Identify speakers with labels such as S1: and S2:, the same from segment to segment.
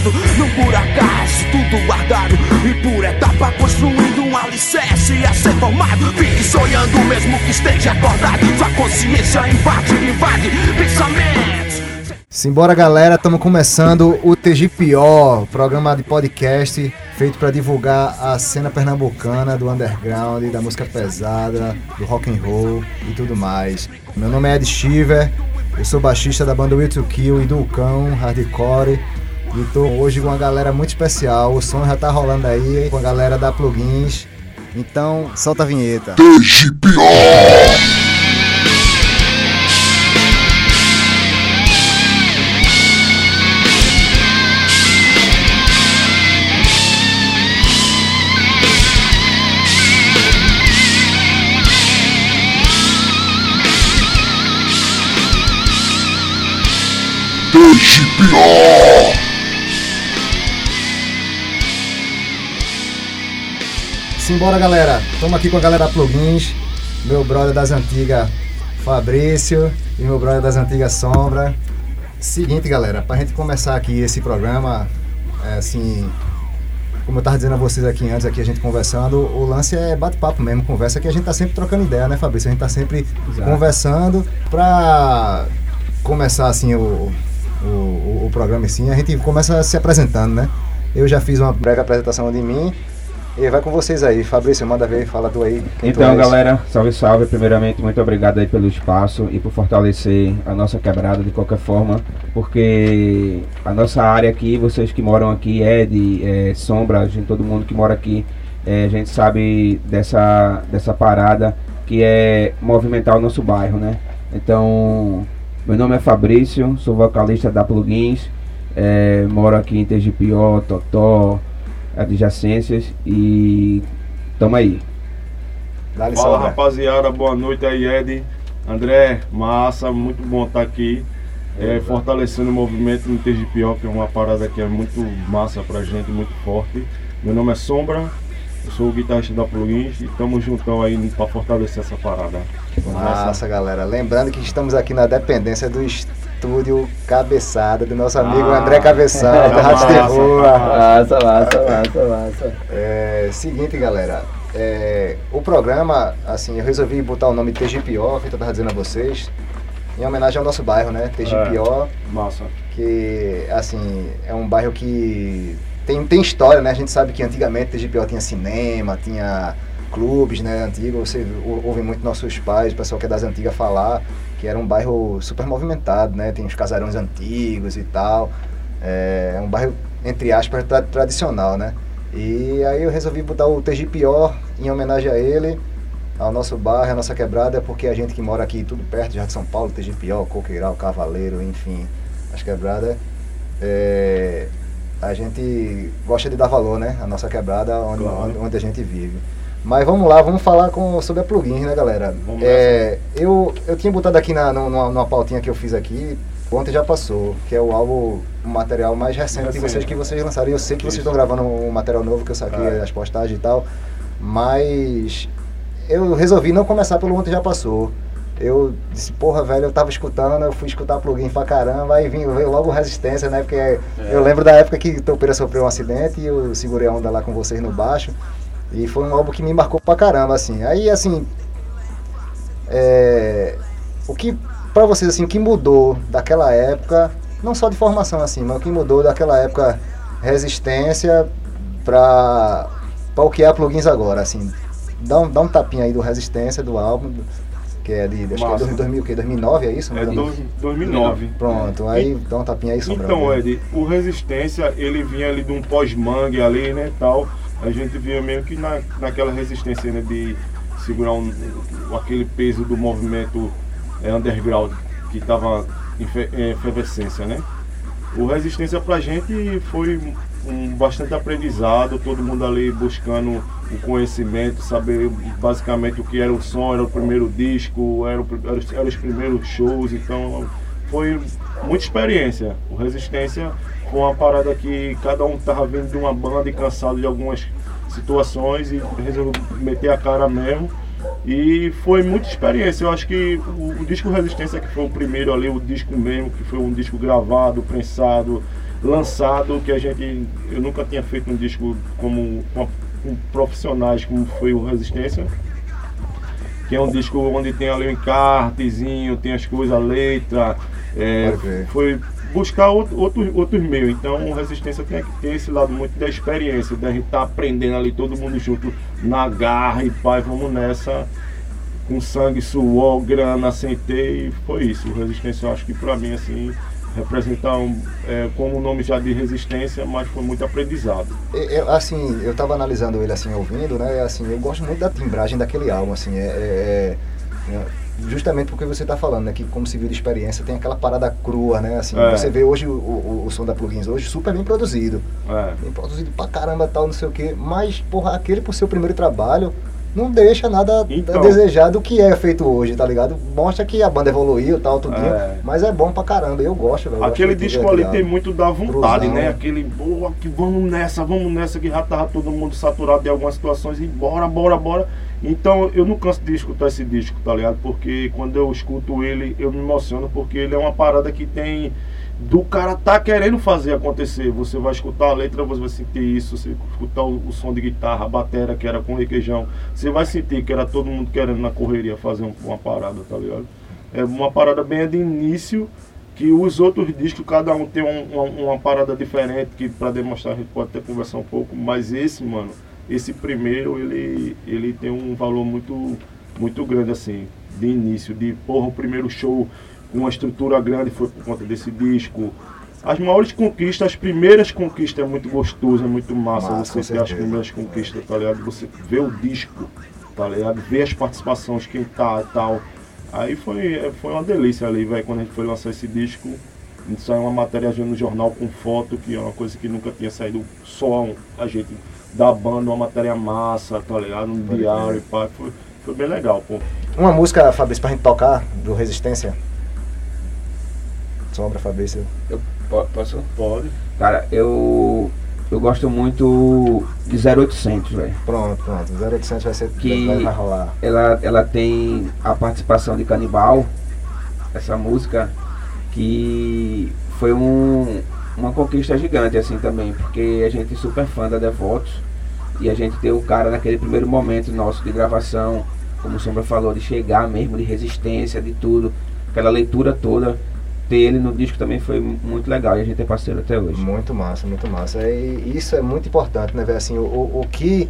S1: mudado Não por acaso, tudo guardado E por etapa construindo um alicerce a ser formado Fique sonhando mesmo que esteja acordado Sua consciência invade, invade pensamentos
S2: Simbora galera, estamos começando o TGPO, programa de podcast feito para divulgar a cena pernambucana do underground, da música pesada, do rock and roll e tudo mais. Meu nome é Ed Shiver, eu sou baixista da banda Will to Kill e do Cão, hardcore. E tô hoje com uma galera muito especial, o som já tá rolando aí com a galera da Plugins. Então, solta a vinheta.
S3: TGPO!
S2: Simbora galera, estamos aqui com a galera Plugins, meu brother das antigas Fabrício e meu brother das antigas Sombra. Seguinte galera, pra gente começar aqui esse programa, é, assim, como eu tava dizendo a vocês aqui antes, aqui a gente conversando, o lance é bate-papo mesmo, conversa que a gente tá sempre trocando ideia, né Fabrício? A gente tá sempre
S4: Exato.
S2: conversando pra começar assim o, o, o, o programa assim, a gente começa se apresentando, né? Eu já fiz uma breve apresentação de mim. E vai com vocês aí, Fabrício, manda ver, fala tu aí. tu
S4: Então,
S2: és.
S4: galera, salve, salve. Primeiramente, muito obrigado aí pelo espaço e por fortalecer a nossa quebrada de qualquer forma, porque a nossa área aqui, vocês que moram aqui, Ed, é, Sombra, a gente, todo mundo que mora aqui, é, a gente sabe dessa, dessa parada que é movimentar o nosso bairro, né? Então, meu nome é Fabrício, sou vocalista da Plugins, é, moro aqui em TGPO, Totó, adjacências e tamo aí.
S5: Fala
S2: Sombra.
S5: rapaziada, boa noite aí, Ed. André, massa, muito bom estar aqui. É, fortalecendo o movimento no TGPO, que é uma parada que é muito massa pra gente, muito forte. Meu nome é Sombra, eu sou o guitarrista da Plugins e estamos juntão aí pra fortalecer essa parada.
S2: Massa, galera. Lembrando que estamos aqui na dependência do estúdio Cabeçada, do nosso amigo
S5: Ah.
S2: André Cabeçada, da Rádio. Terror.
S4: Massa, massa, massa, massa.
S2: É, seguinte, galera. é, o programa, assim, eu resolvi botar o nome TGPO, que eu tava dizendo a vocês, em homenagem ao nosso bairro, né? TGPO,
S5: Massa.
S2: que, assim, é um bairro que tem, tem história, né? A gente sabe que antigamente TGPO tinha cinema, tinha clubes, né? Antigo, você ou- ouve muito nossos pais, o pessoal que é das antigas falar, que era um bairro super movimentado, né? Tem os casarões antigos e tal. É, é um bairro, entre aspas, tra- tradicional, né? E aí eu resolvi botar o TGPO em homenagem a ele, ao nosso bairro, à nossa quebrada, porque a gente que mora aqui tudo perto, já de São Paulo, TGPO, Coqueiral, Cavaleiro, enfim, as quebradas, é, a gente gosta de dar valor, né? A nossa quebrada, onde,
S5: Claro.
S2: onde, onde a gente vive. Mas vamos lá, vamos falar com, sobre a plugins, né, galera?
S5: Vamos
S2: É, eu, eu tinha botado aqui na, numa, numa pautinha que eu fiz aqui, ontem já passou, que é o álbum, o material mais recente de vocês que vocês lançaram. E eu sei que vocês estão gravando um material novo que eu saquei
S5: É.
S2: as postagens e tal, mas eu resolvi não começar pelo ontem já passou. Eu disse, porra, velho, eu tava escutando, eu fui escutar plugin pra caramba, aí vim, veio logo resistência, né? Porque eu lembro da época que Topeira sofreu um acidente e eu segurei a onda lá com vocês no baixo. E foi um álbum que me marcou pra caramba, assim. Aí, assim, é, o que, pra vocês, assim, o que mudou daquela época, não só de formação, assim, mas o que mudou daquela época, resistência pra, pra o que é a Plugins agora, assim. Dá um, dá um tapinha aí do Resistência, do álbum, que é de, acho que é
S5: Massa.
S2: 2000, o quê? 2009, é isso?
S5: É
S2: mais ou menos?
S5: do- 2009.
S2: Pronto, aí dá um tapinha aí, Sombra.
S5: Então, Ed, o Resistência, ele vinha ali de um pós-mangue ali, né, tal. A gente via mesmo que na, naquela resistência, né, de segurar um, aquele peso do movimento é, underground que estava em em efervescência, né. O Resistência pra gente foi um bastante aprendizado, todo mundo ali buscando o conhecimento, saber basicamente o que era o som, era o primeiro disco, era pri- era os, eram os primeiros shows, então foi muita experiência. O Resistência Foi uma parada que cada um tava vindo de uma banda e cansado de algumas situações e resolveu meter a cara mesmo. E foi muita experiência. Eu acho que o, o, disco Resistência, que foi o primeiro ali, o disco mesmo, que foi um disco gravado, prensado, lançado, que a gente. Eu nunca tinha feito um disco como com, com profissionais como foi o Resistência. Que é um disco onde tem ali um encartezinho, tem as coisas, a letra. É, foi buscar outro, outros, outros meios. Então, resistência tem que ter esse lado muito da experiência, da gente estar tá aprendendo ali todo mundo junto na garra e pai, vamos nessa. Com sangue, suor, grana, sentei e foi isso. Resistência eu acho que pra mim assim representar um, é, como o nome já de resistência, mas foi muito aprendizado.
S2: Eu, assim, eu estava analisando ele assim, ouvindo, né? Assim, eu gosto muito da timbragem daquele álbum, assim, é, é, é justamente porque você está falando, né, que como civil de experiência tem aquela parada crua, né, assim, é. você vê hoje o, o, o, som da plugins hoje super bem produzido, é. bem produzido pra caramba tal, não sei o que, mas, porra, aquele por seu primeiro trabalho não deixa nada então, a desejar do que é feito hoje, tá ligado? Mostra que a banda evoluiu tal, tudo, é. mas é bom pra caramba, eu gosto, velho.
S5: Aquele disco ali tem muito da vontade, Cruzão. né? Aquele, boa, que vamos nessa, vamos nessa, que já tava todo mundo saturado de algumas situações e bora, bora, bora. Então eu não canso de escutar esse disco, tá ligado? Porque quando eu escuto ele, eu me emociono, porque ele é uma parada que tem. Do cara tá querendo fazer acontecer. Você vai escutar a letra, você vai sentir isso. Você escutar o, o som de guitarra, a bateria que era com requeijão. Você vai sentir que era todo mundo querendo na correria fazer um, uma parada, tá ligado? É uma parada bem de início que os outros discos, cada um tem um, uma, uma, parada diferente, que para demonstrar a gente pode até conversar um pouco, mas esse, mano, esse primeiro ele, ele tem um valor muito, muito grande assim, de início, de porra, o primeiro show com uma estrutura grande foi por conta desse disco. As maiores conquistas, as primeiras conquistas é muito gostoso, é muito massa, massa você ter as primeiras conquistas, tá ligado? Você vê o disco, tá ligado? Vê as participações, quem tá e tal. Aí foi, foi uma delícia ali, velho, quando a gente foi lançar esse disco. Saiu uma matéria no jornal com foto, que é uma coisa que nunca tinha saído só a gente da banda, uma matéria massa, tá ligado? Um diário e pá. Foi, foi bem legal, pô.
S2: Uma música, Fabrício, pra gente tocar do Resistência? Sombra, Fabrício.
S4: Eu posso?
S5: Pode.
S4: Cara, eu eu gosto muito de 0800, velho.
S2: Pronto, pronto. 0800 vai ser
S4: que
S2: vai, vai rolar.
S4: Ela, ela tem a participação de Canibal, essa música, que foi um, uma conquista gigante assim também, porque a gente é super fã da Devotos e a gente ter o cara naquele primeiro momento nosso de gravação, como o Sombra falou, de chegar mesmo, de resistência, de tudo, aquela leitura toda, ter ele no disco também foi muito legal e a gente é parceiro até hoje.
S2: Muito massa, muito massa. E isso é muito importante, né, velho? Assim, o, o que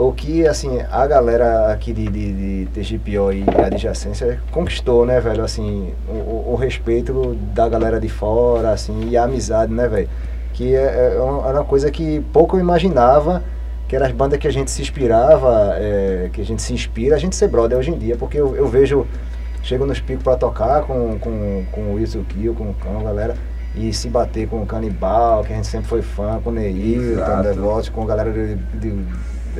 S2: o que assim a galera aqui de, de, de TGPO e adjacência conquistou, né, velho? Assim, o, o, respeito da galera de fora, assim, e a amizade, né, velho? Que é, é uma, era uma coisa que pouco eu imaginava, que eram as bandas que a gente se inspirava, é, que a gente se inspira, a gente ser brother hoje em dia, porque eu, eu vejo, chego nos picos para tocar com, com, com o Wilson Kill, com, com a galera e se bater com o Canibal, que a gente sempre foi fã, com o Neilton, Devoto, com a galera de, de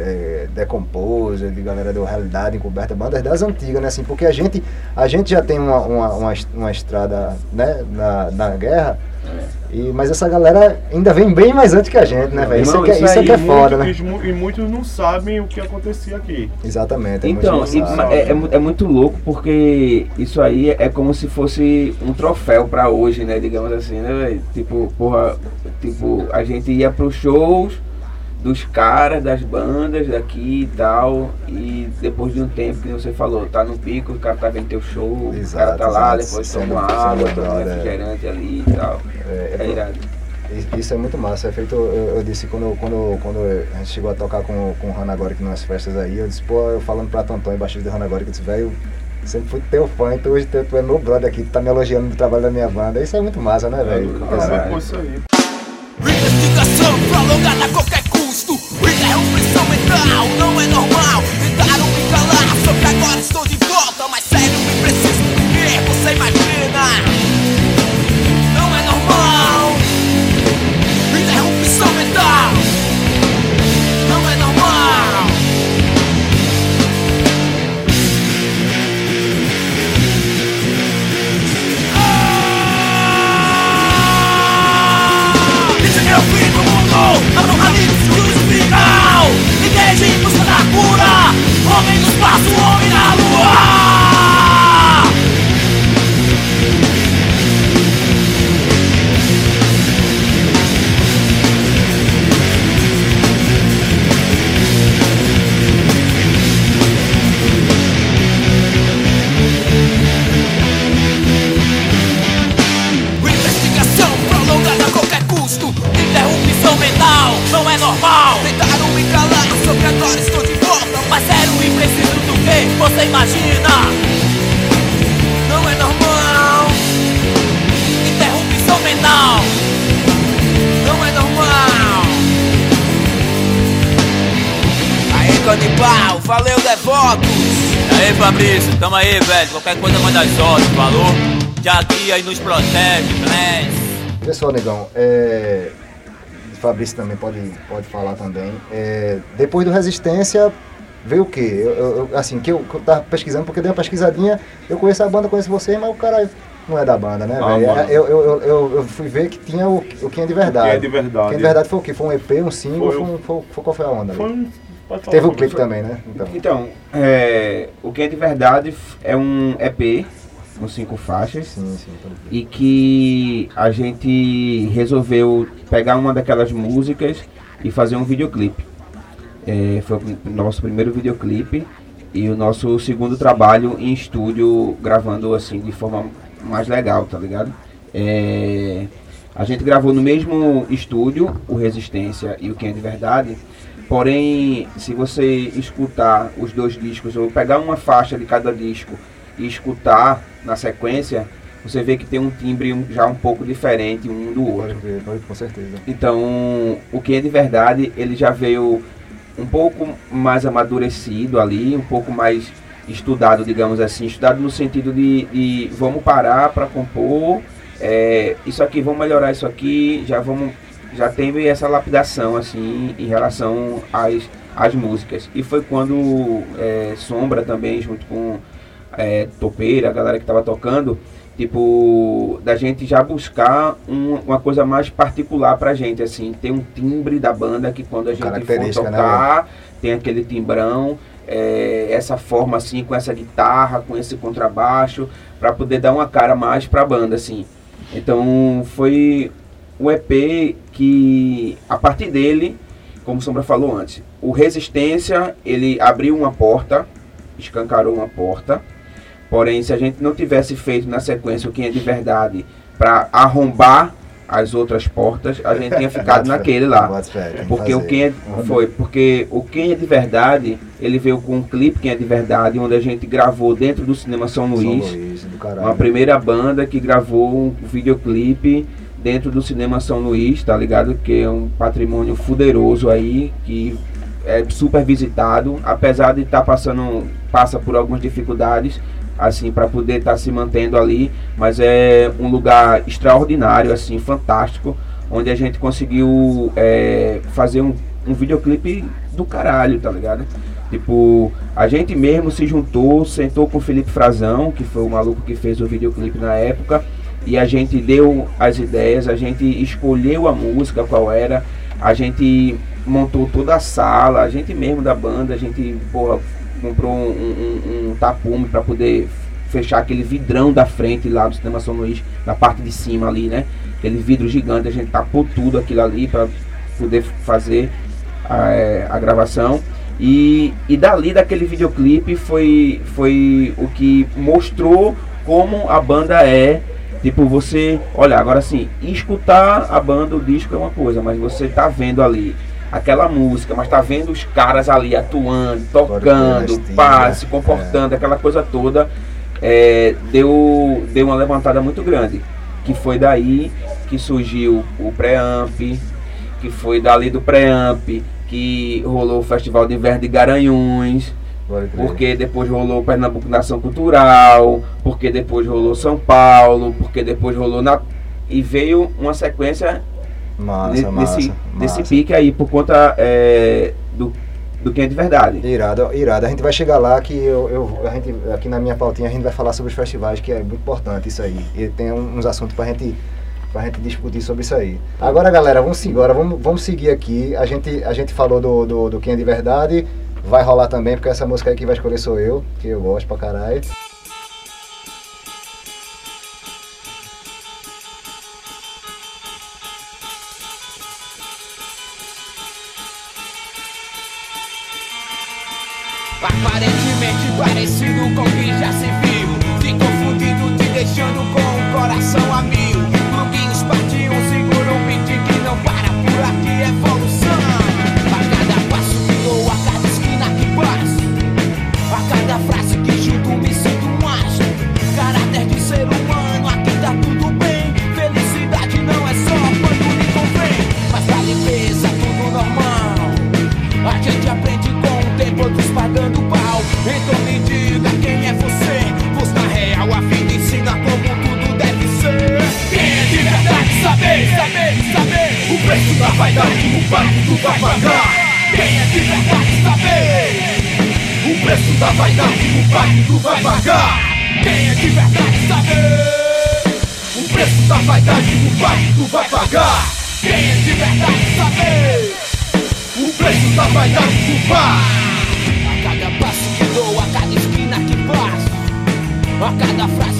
S2: é, Decomposer, de galera do Realidade Encoberta, bandas das antigas, né? Assim, porque a gente, a gente já tem uma, uma, uma, uma estrada né, na, na guerra, é. e, mas essa galera ainda vem bem mais antes que a gente, né, velho? Isso, é, isso, isso é que é foda, né?
S5: E muitos não sabem o que acontecia aqui.
S2: Exatamente. É
S4: então, é, é, é, muito louco porque isso aí é como se fosse um troféu pra hoje, né? Digamos assim, né, velho? Tipo, porra, tipo, a gente ia pros shows dos caras, das bandas daqui e tal. E depois de um tempo que você falou, tá no pico, o cara tá vendo teu show, exato, o cara tá lá, depois toma uma água, toma um refrigerante é. ali e tal. É, é, é irado.
S2: Isso é muito massa. É feito, eu, eu, disse quando, quando, quando a gente chegou a tocar com, com o Hanagoric nas festas aí, eu disse, pô, eu falando pra Tonton, embaixo do Hanagoric, eu disse, velho, sempre fui teu fã, então hoje tu, é meu brother aqui, tu tá me elogiando no trabalho da minha banda. Isso é muito massa, né, velho?
S5: É, é, isso aí.
S1: Investigação prolongada qualquer custo Mental não é normal Homem no Aí canibal, valeu devotos
S6: Aí Fabrício, tamo aí, velho. Qualquer coisa manda as ordens, falou? Já guia e nos protege, bless.
S2: Pessoal, negão, é... Fabrício também pode, pode falar também. É, Depois do Resistência, veio o quê? Eu, eu- assim, que eu, que eu tava pesquisando, porque eu dei uma pesquisadinha, eu conheço a banda, conheço você, mas o cara não é da banda, né,
S5: Ah,
S2: velho?
S5: mano.
S2: eu, eu, eu, eu, eu fui ver que tinha o, o Quem é de Verdade.
S5: Quem é de Verdade.
S2: Quem é de Verdade foi o quê? Foi um EP, um single?
S5: Foi
S2: Foi,
S5: um-
S2: foi, foi- qual foi a onda?
S5: Foi
S2: ali?
S5: um. Pode falar
S2: Teve o
S5: sobre
S2: clipe também, né? Então,
S4: Então, é, o que é de verdade é um EP com cinco faixas
S2: sim, sim.
S4: e que a gente resolveu pegar uma daquelas músicas e fazer um videoclipe. É, foi o nosso primeiro videoclipe e o nosso segundo trabalho em estúdio gravando assim de forma mais legal, tá ligado? É, a gente gravou no mesmo estúdio, o Resistência e o Quem é de Verdade. Porém, se você escutar os dois discos, ou pegar uma faixa de cada disco e escutar na sequência, você vê que tem um timbre já um pouco diferente um do outro.
S2: Pode crer, pode, com certeza.
S4: Então, o que é de verdade, ele já veio um pouco mais amadurecido ali, um pouco mais estudado, digamos assim, estudado no sentido de, de vamos parar para compor, é, isso aqui, vamos melhorar isso aqui, já vamos, já teve essa lapidação assim em relação às, às músicas. E foi quando é, Sombra também, junto com é, Topeira, a galera que estava tocando, tipo, da gente já buscar um- uma coisa mais particular pra gente, assim, ter um timbre da banda que quando a gente for
S2: né,
S4: tocar, tem aquele timbrão, é, essa forma assim, com essa guitarra, com esse contrabaixo, pra poder dar uma cara mais pra banda, assim. Então foi um EP que, a partir dele, como o Sombra falou antes, o Resistência, ele abriu uma porta, escancarou uma porta, Porém, se a gente não tivesse feito na sequência o Quem é de Verdade para arrombar as outras portas, a gente tinha ficado naquele lá.
S2: que
S4: Porque o. Quem é, foi, porque o Quem é de Verdade, ele veio com um clipe Quem é de Verdade, onde a gente gravou dentro do Cinema São
S2: São
S4: Luís,
S2: Luís, do caralho.
S4: uma primeira banda que gravou um videoclipe dentro do Cinema São Luís, tá ligado? Que é um patrimônio fuderoso aí, que é super visitado, apesar de estar passando, passa por algumas dificuldades, assim, para poder estar se mantendo ali, mas é um lugar extraordinário, assim, fantástico, onde a gente conseguiu é, fazer um, um videoclipe do caralho, tá ligado? Tipo, a gente mesmo se juntou, sentou com o Felipe Frazão, que foi o maluco que fez o videoclipe na época, e a gente deu as ideias, a gente escolheu a música, qual era, a gente montou toda a sala, a gente mesmo da banda, a gente, porra, comprou um, um, um tapume para poder fechar aquele vidrão da frente lá do Cinema São Luís, na parte de cima ali, né? Aquele vidro gigante, a gente tapou tudo aquilo ali para poder fazer a, é, a gravação. E, e dali daquele videoclipe foi, foi o que mostrou como a banda é. Tipo, você, olha, agora assim, escutar a banda, o disco é uma coisa, mas você tá vendo ali aquela música, mas tá vendo os caras ali atuando, tocando, pá,
S2: né?
S4: se comportando, aquela coisa toda, é, deu, deu uma levantada muito grande. Que foi daí que surgiu o Preamp, que foi dali do Preamp que rolou o Festival de Inverno de Garanhuns. Porque depois rolou Pernambuco Nação Cultural, porque depois rolou São Paulo, porque depois rolou na e veio uma sequência
S2: Massa,
S4: ne-
S2: massa,
S4: nesse,
S2: massa.
S4: pique aí por conta é, do, do quem é de verdade.
S2: Irado, irado. A gente vai chegar lá que eu, eu- a gente, aqui na minha pautinha a gente vai falar sobre os festivais, que é muito importante isso aí. E tem uns assuntos pra gente pra gente discutir sobre isso aí. Agora, galera, vamos embora, vamos, vamos seguir aqui. A gente, a gente falou do, do, do Quem é de Verdade, vai rolar também, porque essa música aí que vai escolher sou eu, que eu gosto pra caralho.
S1: Aparentemente parecido com o que já se viu Te confundindo, te deixando com o coração a O preço da vaidade, o tu vai pagar. Quem é de verdade saber. O preço da vaidade, o tu vai pagar. Quem é de verdade saber. O preço da vaidade, o tu vai pagar. Quem é de verdade saber. O preço da vaidade do bar A cada passo que dou, a cada esquina que passo A cada frase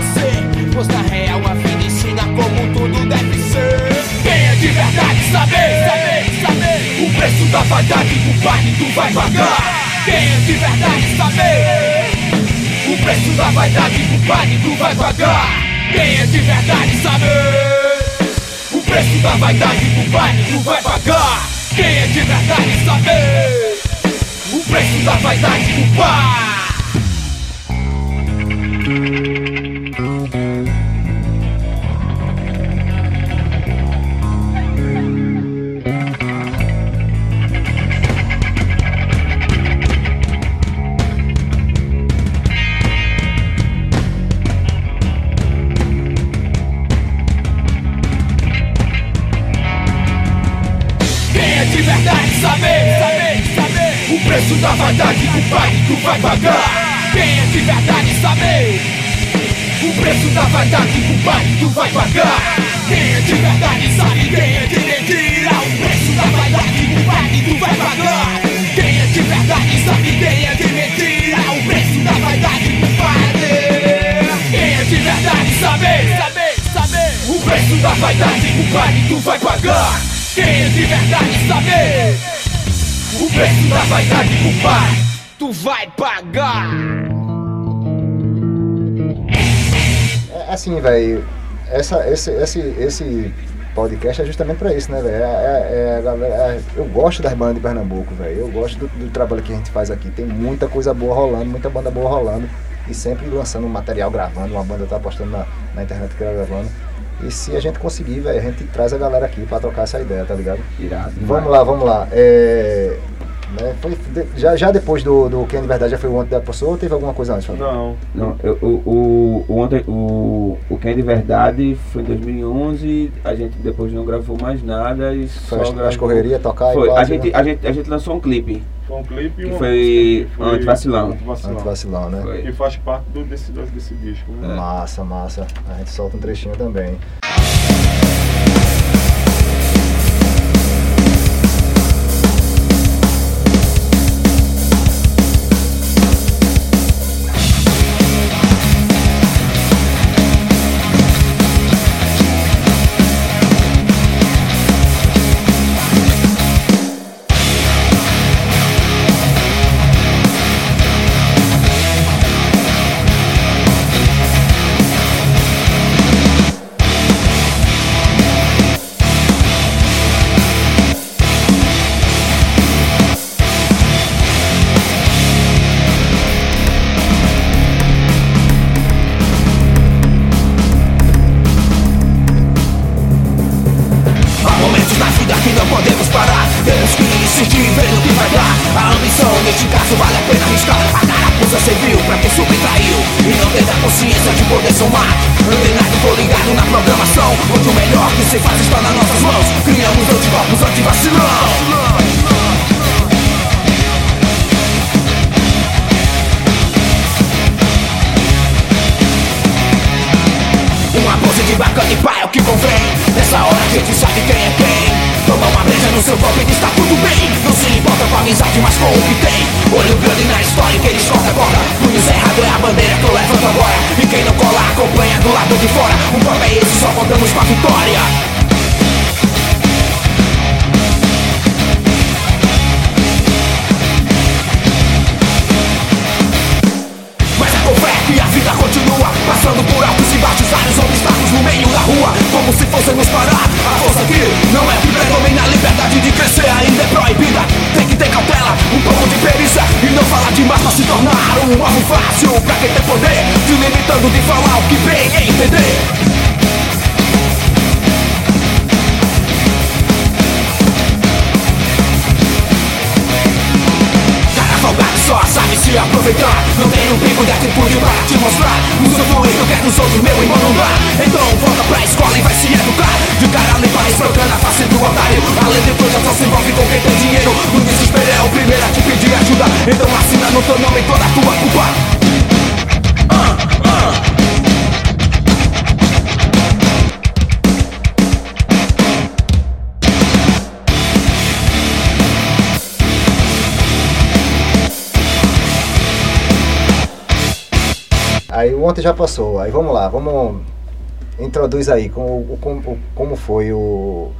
S1: você. Pois na real a vida ensina como tudo deve ser. Quem é de verdade saber, saber, saber o preço da vaidade do baile tu vai pagar. Quem é de verdade saber O preço da vaidade do baile tu vai pagar. É de verdade saber O preço da vaidade do baile tu vai pagar. Quem é de verdade saber O preço da vaidade do bar saber, saber, saber. O preço da vaidade do pai tu vai pagar. Quem é de verdade saber? O preço da vaidade do pai tu vai pagar. Quem é de verdade sabe quem é de mentira. O preço da vaidade do pai tu vai pagar. Quem é de verdade sabe quem é de mentira. O preço da vaidade do pai Quem é de verdade saber, saber, saber. O preço da vaidade do pai tu vai pagar é de verdade saber O preço da vaidade pai Tu vai pagar
S2: É assim, velho, essa, esse, esse, esse podcast é justamente pra isso, né, velho? É, é- é é- eu gosto das bandas de Pernambuco, velho. Eu gosto do, do trabalho que a gente faz aqui. Tem muita coisa boa rolando, muita banda boa rolando. E sempre lançando material, gravando. Uma banda tá postando na, na internet que ela gravando. E se a gente conseguir, velho, a gente traz a galera aqui pra trocar essa ideia, tá ligado?
S4: Irado.
S2: Vamos lá, vamos lá. É, né, foi, de- já, já depois do, do Quem é de Verdade já foi o ontem da pessoa ou teve alguma coisa antes? Fábio?
S5: Não,
S4: Não, eu- o, o, o, ontem, o, o Quem é de Verdade foi em 2011, a gente depois não gravou mais nada e
S2: Foi
S4: só
S2: as,
S4: gravou...
S2: as correrias, tocar
S4: Foi,
S2: e
S4: a
S2: quase,
S4: gente,
S2: né?
S4: a, gente, a gente lançou um clipe,
S5: foi um clipe e
S4: Que foi
S5: música
S4: Antivacilão.
S5: Antivacilão.
S2: Antivacilão, né?
S4: Foi.
S5: Que faz parte do, desse, desse disco. Né?
S2: Massa, massa. A gente solta um trechinho também.
S1: Que se faz está nas nossas mãos. Criamos anticorpos antivacilão. Uma pose de bacana e pá é o que convém. Nessa hora a gente sabe quem é quem Toma uma breja no seu copo e está tudo bem. Não se importa com a amizade, mas com o que tem. Olho grande na história que eles cortam a corda Punhos errado é a bandeira que eu levanto agora. E quem não cola acompanha do lado de fora. Um copo é esse, só contamos com a vitória. Mas é com fé que a vida continua Passando por altos e baixos, vários obstáculos no meio da rua Como se fôssemos parar. A força aqui não é que predomina A liberdade de crescer ainda é proibida. Tem que ter cautela, um pouco de perícia E não falar demais pra se tornar um alvo fácil. Pra quem tem poder, se limitando de falar o que bem entender só sabe se aproveitar. Não tem um pingo de atitude pra te mostrar. Usufruir do que é dos outros, meu irmão não dá. Então volta pra escola e vai se educar. De cara limpa, esfregando a face do otário. Além de tudo, só se envolve com quem tem dinheiro. No desespero é o primeiro a te pedir ajuda. Então assina no teu nome toda a tua culpa
S2: Aí ontem já passou, aí vamos lá, vamos. Introduz aí como, como, como foi o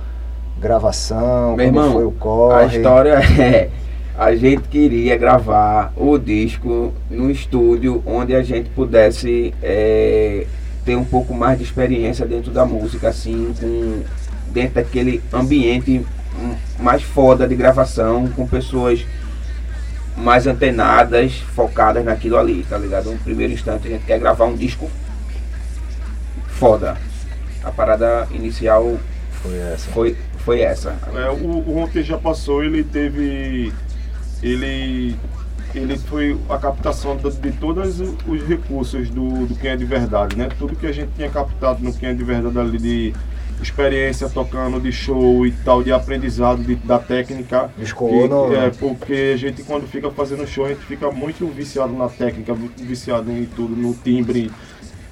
S2: gravação,
S4: Meu
S2: como
S4: irmão,
S2: foi o corre.
S4: a história é. A gente queria gravar o disco no estúdio onde a gente pudesse é, ter um pouco mais de experiência dentro da música, assim, com, dentro daquele ambiente mais foda de gravação, com pessoas mais antenadas, focadas naquilo ali, tá ligado? No primeiro instante a gente quer gravar um disco foda. A parada inicial
S2: Foi essa.
S4: foi, foi essa.
S5: É, o, o ontem já passou, ele teve. Ele. Ele foi a captação de, de todos os recursos do, do Quem é de Verdade, né? Tudo que a gente tinha captado no Quem é de Verdade ali de experiência tocando, de show e tal, de aprendizado de- da técnica.
S2: Escoou
S5: Que-
S2: no-
S5: É, porque a gente quando fica fazendo show, a gente fica muito viciado na técnica, muito viciado em tudo, no timbre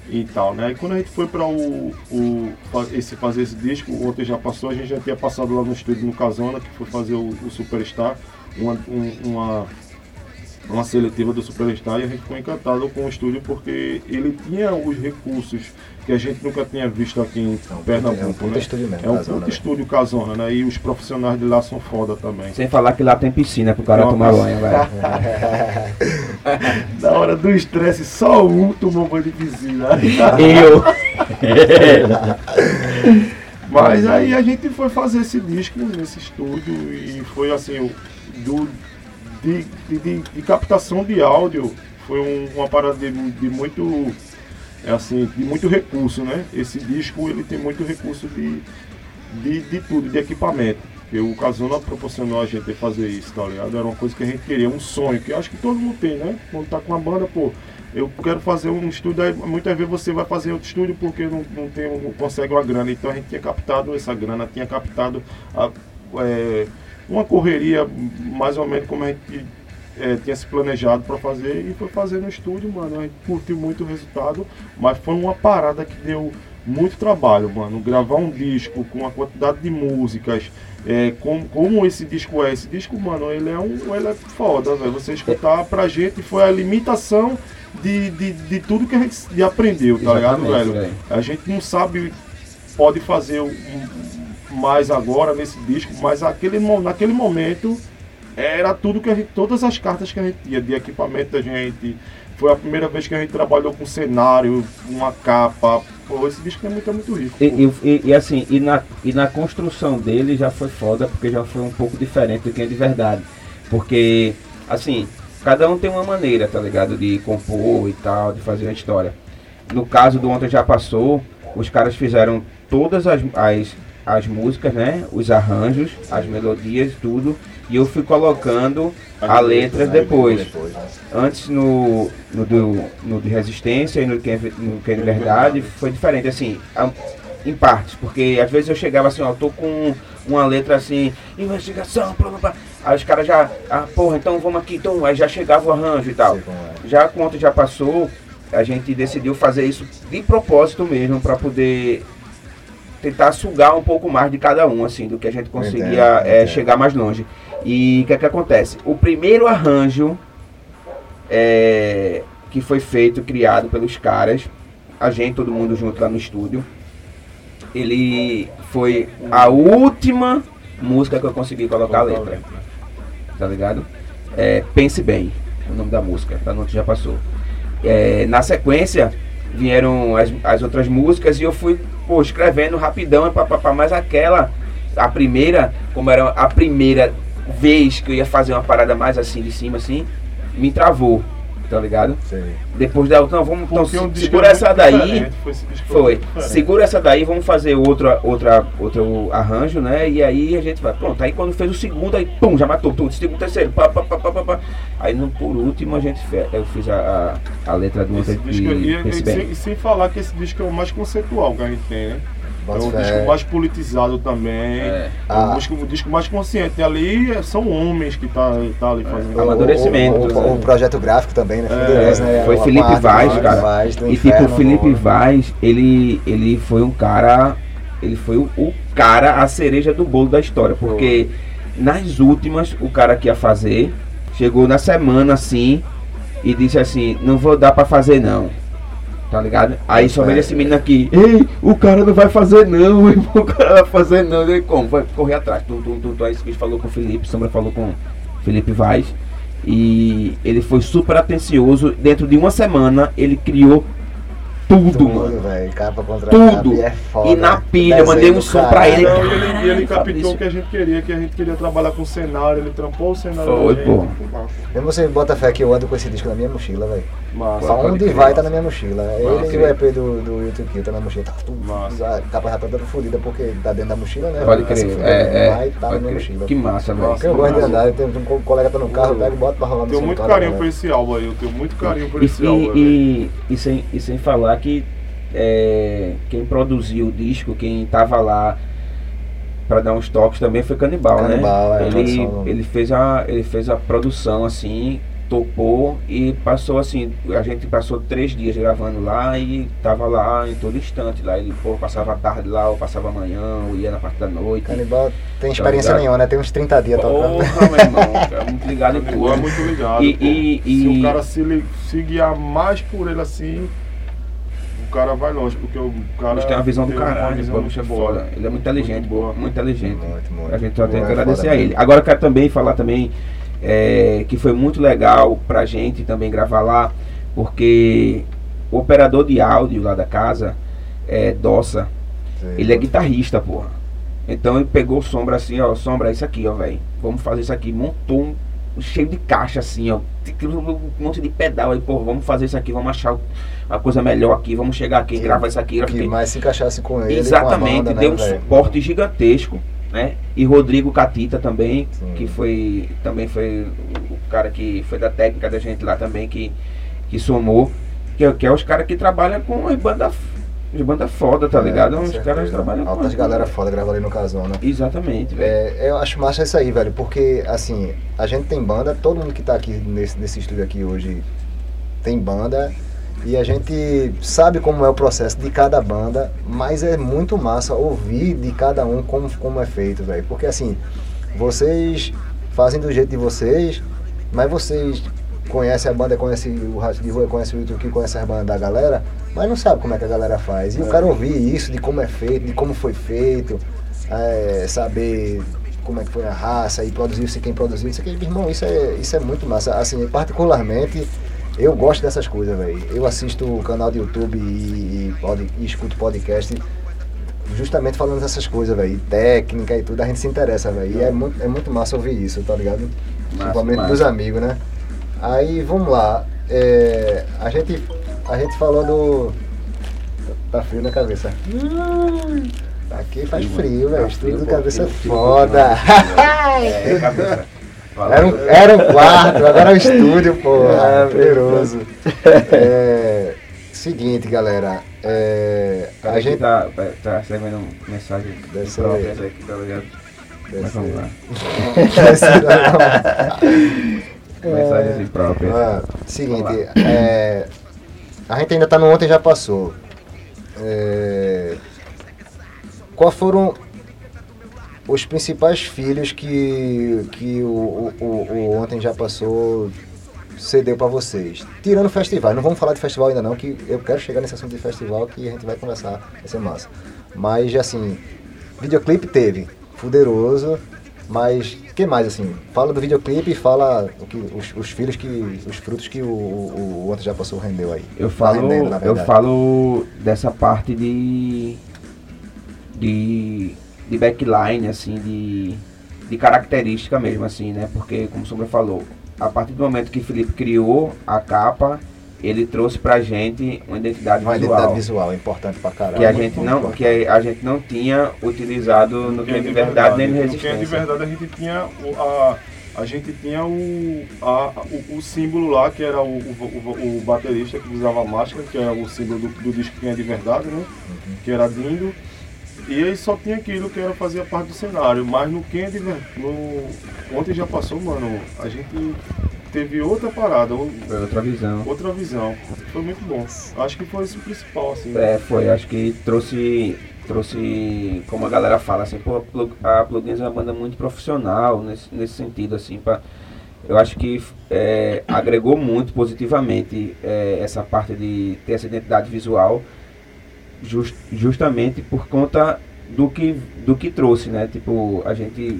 S5: e tal, né? E quando a gente foi para o, o esse fazer esse disco, o outro já passou, a gente já tinha passado lá no estúdio no Casona, que foi fazer o, o Superstar, uma, um- uma uma seletiva do Superstar e a gente ficou encantado com o estúdio porque ele tinha os recursos que a gente nunca tinha visto aqui em Pernambuco,
S2: é um
S5: né?
S2: estúdio mesmo,
S5: É um
S2: Casona, né?
S5: estúdio Casona, né? E os profissionais de lá são foda também.
S4: Sem falar que lá tem piscina pro cara tomar banho, velho.
S5: Na hora do estresse, só um tomou banho de piscina.
S4: Eu.
S5: Mas aí a gente foi fazer esse disco nesse estúdio e foi assim, o- do, de, de, de- de captação de áudio foi um- uma parada de, de muito é assim, de muito recurso, né? Esse disco ele tem muito recurso de, de, de tudo, de equipamento. Porque o Casona proporcionou a gente fazer isso, tá ligado? Era uma coisa que a gente queria, um sonho, que eu acho que todo mundo tem, né? Quando tá com uma banda, pô, eu quero fazer um estúdio, aí muitas vezes você vai fazer outro estúdio porque não, não, tem, não consegue uma grana. Então a gente tinha captado essa grana, tinha captado a- é, uma correria mais ou menos como a gente é, tinha se planejado para fazer e foi fazer no estúdio, mano. A gente curtiu muito o resultado, mas foi uma parada que deu muito trabalho, mano. Gravar um disco com a quantidade de músicas, é, com- como esse disco é. Esse disco, mano, ele é um. Ele é foda, velho. Você escutar pra gente foi a limitação de, de, de tudo que a gente de aprendeu, tá ligado,
S4: Exatamente,
S5: velho?
S4: velho.
S5: A gente não sabe, pode fazer um- mais agora nesse disco, mas aquele, naquele momento era tudo que a gente, todas as cartas que a gente tinha de equipamento da gente. Foi a primeira vez que a gente trabalhou com cenário, uma capa. Pô, esse disco é muito, é muito rico.
S4: E, e- e- e assim, e na, e na construção dele já foi foda, porque já foi um pouco diferente do que é de verdade. Porque, assim, cada um tem uma maneira, tá ligado? De compor e tal, de fazer a história. No caso do Ontem Já Passou, os caras fizeram todas as, as, as músicas, né? Os arranjos, as melodias, tudo. E eu fui colocando a letra depois. Antes no, no, do, no de resistência e no que, é, no que é de verdade foi diferente. Assim, a- em partes, porque às vezes eu chegava assim, ó, tô com uma letra assim, investigação, blá, blá, blá. aí os caras já, ah, porra, então vamos aqui, então, aí já chegava o arranjo e tal.
S2: É.
S4: Já quando já passou, a gente decidiu fazer isso de propósito mesmo, para poder tentar sugar um pouco mais de cada um, assim, do que a gente conseguia
S2: Entendo,
S4: é,
S2: entendo.
S4: chegar mais longe. E o que é que acontece? O primeiro arranjo é, que foi feito, criado pelos caras, a gente, todo mundo junto lá no estúdio, ele foi a última música que eu consegui colocar a letra tá ligado? É, Pense Bem, o nome da música, não que já passou. É, na sequência, vieram as, as outras músicas e eu fui, pô, escrevendo rapidão, e papapá, mas aquela, a primeira, como era a primeira vez que eu ia fazer uma parada mais assim, de cima, assim, me travou, tá ligado?
S2: Sei.
S4: Depois da outra, vamos, então,
S5: um disco
S4: segura
S5: é
S4: essa daí,
S5: Foi, disco
S4: foi. Segura essa daí, vamos fazer outra, outra, outro arranjo, né? E aí a gente vai. Pronto, aí quando fez o segundo, aí pum, já matou tudo. Segundo, terceiro, pá, pá, pá, pá, pá. Aí no, por último a gente fez, eu fiz a, a, a letra do outro
S5: e,
S4: e
S5: sem, e sem falar que esse disco é o mais conceitual que a gente tem, né? É
S2: Bota
S5: um
S2: fé.
S5: disco mais politizado também.
S4: É.
S5: É
S2: Ah.
S5: um disco, um disco mais consciente. Ali é- são homens que tá, tá ali fazendo.
S2: O-
S4: Amadurecimento,
S2: O, o,
S4: né?
S2: o projeto gráfico também, né?
S5: É,
S2: né?
S4: Foi Felipe
S2: parte
S4: Vaz, cara.
S2: Vaz,
S4: E tipo,
S2: Inferno,
S4: o Felipe
S2: no-
S4: Vaz, ele, ele foi um cara. Ele foi o, o cara, a cereja do bolo da história. Porque nas últimas, o cara que ia fazer, chegou na semana assim e disse assim, não vou dar pra fazer não. Tá ligado? Aí só
S2: É.
S4: veio esse menino aqui, ei, o cara não vai fazer não, o cara vai fazer não. Ele como? Vai correr atrás. Tu, tu, tu, tu, aí esse bicho falou com o Felipe, Sombra falou com o Felipe Vaz. E ele foi super atencioso. Dentro de uma semana, ele criou tudo, mano.
S2: Tudo, velho. Capa contra
S4: Tudo.
S2: capa, é foda.
S4: E na pilha, mandei um som pra ele.
S5: Não, ele, ele
S4: Caralho,
S5: captou o que a gente queria, que a gente queria trabalhar com cenário, ele trampou o cenário
S4: Foi,
S5: gente.
S4: pô.
S2: Mesmo você bota fé que eu ando com esse disco na minha mochila, velho.
S5: Massa.
S2: Onde vai tá na minha mochila. Ele e o EP do, do YouTube Kill tá na mochila. Tá tudo.
S5: Massa.
S2: A capa já tá toda fodida porque tá dentro da mochila, né?
S4: Pode
S2: Tá
S4: crer,
S2: fudendo,
S4: é, é.
S2: Vai, tá na minha mochila.
S4: Que massa, velho.
S2: Eu gosto de andar, tenho um colega tá no carro, eu pego e boto pra rolar no
S5: Tenho muito carinho
S2: né?
S5: por esse álbum aí, eu tenho muito carinho por esse álbum.
S4: e sem falar que é, quem produziu o disco, quem tava lá pra dar uns toques também foi Canibal,
S2: Canibal,
S4: né?
S2: é,
S4: ele, ele, fez a, ele fez a produção assim, topou e passou assim, a gente passou três dias gravando lá e tava lá em todo instante lá. Ele pô, passava a tarde lá, ou passava a manhã, ou ia na parte da noite.
S2: Canibal tem experiência
S4: ligado?
S2: nenhuma, né? Tem uns 30 dias tocando.
S4: Porra, meu irmão, é muito ligado em
S5: é
S4: tudo.
S5: muito ligado.
S4: E-
S5: pô.
S4: e-
S5: Se
S4: e-
S5: o cara se, se guiar mais por ele assim, o cara vai longe, porque o cara.
S4: Tem uma visão do caralho, o bicho é foda. Ele é muito inteligente,
S5: Muito
S4: boa, muito inteligente.
S2: Muito, muito.
S4: A gente só tem que agradecer a ele.
S2: mesmo.
S4: Agora eu quero também falar também é, que foi muito legal pra gente também gravar lá, porque o operador de áudio lá da casa, é, Dossa,
S2: Sei.
S4: ele é guitarrista, porra. Então ele pegou o sombra assim, ó, sombra, isso aqui, ó, velho. Vamos fazer isso aqui. Montou um cheio de caixa assim, ó. Um monte de pedal aí, porra, vamos fazer isso aqui, vamos achar uma coisa melhor aqui, vamos chegar aqui,
S2: Que-
S4: gravar isso aqui.
S2: Que mais se encaixasse com ele.
S4: Exatamente,
S2: com banda,
S4: deu
S2: né,
S4: um
S2: velho?
S4: suporte gigantesco, né? E Rodrigo Catita também,
S2: Sim.
S4: que foi também foi o cara que foi da técnica da gente lá também que que somou, que, é- que é os caras que trabalham com as bandas as bandas foda, tá
S2: É,
S4: ligado?
S2: certeza.
S4: caras trabalham com
S2: Altas
S4: as
S2: galera foda gravando ali no Casona.
S4: Exatamente, velho.
S2: É, eu acho massa isso aí, velho, porque assim, a gente tem banda, todo mundo que tá aqui nesse, nesse estúdio aqui hoje tem banda e a gente sabe como é o processo de cada banda, mas é muito massa ouvir de cada um como, como é feito, velho. Porque assim, vocês fazem do jeito de vocês, mas vocês conhecem a banda, conhecem o Rato de Rua, conhecem o YouTube, conhecem as bandas da galera, mas não sabe como é que a galera faz. E o cara ouvir isso, de como é feito, de como foi feito, é, saber como é que foi a raça e produziu se quem produziu isso aqui, irmão, isso é, isso é muito massa. Assim, particularmente, eu gosto dessas coisas, velho. Eu assisto o canal de YouTube e, e, pod- e escuto podcast justamente falando dessas coisas, velho. Técnica e tudo, a gente se interessa, velho. E é muito, é muito massa ouvir isso, tá ligado?
S4: Massa,
S2: Principalmente
S4: massa.
S2: dos amigos, né? Aí, vamos lá. É, a, gente, a gente falou do... Tá frio na cabeça. Aqui faz frio, velho.
S4: Tá
S2: Estúdio
S4: frio,
S2: do
S4: pô,
S2: cabeça é foda.
S4: É, cabeça.
S2: Um, era um quarto, agora é um estúdio, pô. poderoso. É, seguinte, galera. É,
S4: A
S2: a
S4: gente
S2: gente.
S4: tá, tá recebendo mensagem
S2: Deve ser.
S4: próprias aqui, tá ligado? Mas vamos lá. Mensagens impróprias.
S2: Ah, seguinte, é, a gente ainda tá no ontem já passou. É, qual foram os principais filhos que, que o, o, o- ontem já passou cedeu pra vocês? Tirando festival, não vamos falar de festival ainda não, que eu quero chegar nesse assunto de festival que a gente vai conversar, vai ser massa. Mas assim, videoclipe teve, fuderoso, mas que mais assim? Fala do videoclipe e fala o que, os, os filhos que. os frutos que o, o, o ontem já passou rendeu aí.
S4: Eu
S2: Tá
S4: falo,
S2: rendendo, na
S4: eu falo dessa parte de de, de backline, assim, de, de característica mesmo, assim, né? Porque, como o Sombra falou, a partir do momento que Felipe criou a capa, ele trouxe pra gente uma identidade
S2: Uma
S4: visual.
S2: identidade visual é importante pra caralho.
S4: que a gente não
S2: importante.
S4: que a, a gente não tinha utilizado no que é de verdade nem no
S5: No que é de
S4: resistência
S5: verdade a gente tinha o- a, a gente tinha o, a, o, o símbolo lá, que era o, o, o- baterista que usava máscara, que era o símbolo do, do disco Quem é de Verdade, né? Que era Dindo. E aí só tinha aquilo que era fazia parte do cenário. Mas no Quem é de Verdade. Ontem já passou, mano. A gente teve outra parada,
S4: outra visão
S5: outra visão. Foi muito bom. Acho que foi isso o principal, assim.
S4: É, foi, acho que trouxe, trouxe, como a galera fala, assim, pô, a a Plugins é uma banda muito profissional nesse, nesse sentido, assim, pra, eu acho que é, agregou muito positivamente é, essa parte de ter essa identidade visual, jus- justamente por conta do que, do que trouxe, né, tipo, a gente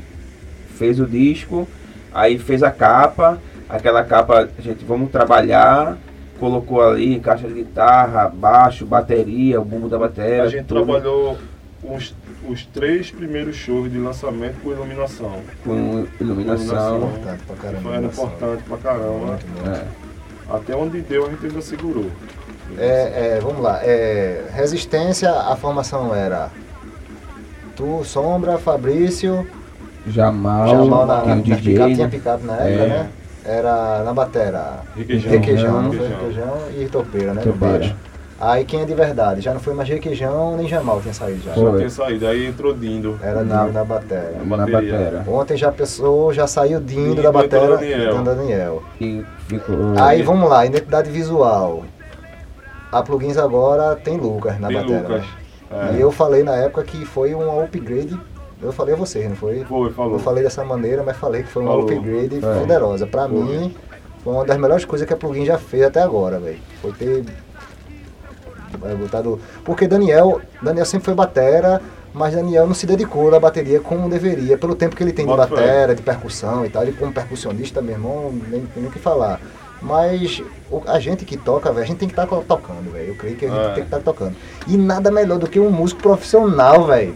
S4: fez o disco, aí fez a capa, aquela capa, a gente, vamos trabalhar, colocou ali caixa de guitarra, baixo, bateria, o bumbo da bateria.
S5: A gente
S4: tudo
S5: trabalhou os, os três primeiros shows de lançamento com iluminação.
S4: com iluminação.
S2: Importante pra caramba.
S5: Foi, era importante pra caramba.
S2: Muito, muito.
S4: É.
S5: Até onde deu a gente ainda segurou.
S2: É, é, vamos lá. É, resistência, a formação era tu, Sombra, Fabrício,
S4: Jamal,
S2: Jamal na,
S4: tem
S2: na, na
S4: DJ,
S2: picape,
S4: né?
S2: tinha picape na época,
S4: É.
S2: né? Era na batera.
S5: Requeijão.
S2: Requeijão, não foi
S5: Requeijão.
S2: requeijão e topeira, né? no
S4: Topeira.
S2: Aí quem é de verdade? Já não foi mais requeijão nem Jamal tinha saído já.
S4: Foi.
S5: Já tinha saído. Aí entrou Dindo.
S2: Era
S4: Na-
S2: na batera.
S4: na
S5: bateria.
S4: bateria.
S2: Ontem já pensou, já saiu Dindo
S5: Dindo
S2: da
S5: entrou
S2: batera
S5: Daniel.
S2: entrando Daniel.
S4: E ficou.
S2: Aí vamos lá, identidade visual. A Plugins agora tem Lucas na
S5: Tem
S2: batera.
S5: Lucas.
S2: né?
S5: É.
S2: E eu falei na época que foi um upgrade. Eu falei a vocês, não foi?
S5: Foi, falou.
S2: Eu falei dessa maneira, mas falei que foi uma
S5: Falou.
S2: upgrade
S4: É.
S2: poderosa. Pra
S5: Foi.
S2: mim, foi uma das melhores coisas que a Plugin já fez até agora, velho. Foi ter. é, botado. Porque Daniel, Daniel sempre foi batera, mas Daniel não se dedicou na bateria como deveria, pelo tempo que ele tem de
S5: Bota fé.
S2: batera, de percussão e tal. Ele como percussionista, meu irmão, nem tem nem o que falar. Mas o- a gente que toca, velho, a gente tem que estar tocando, velho. Eu creio que a gente
S5: É.
S2: tem que estar tocando. E nada melhor do que um músico profissional, velho.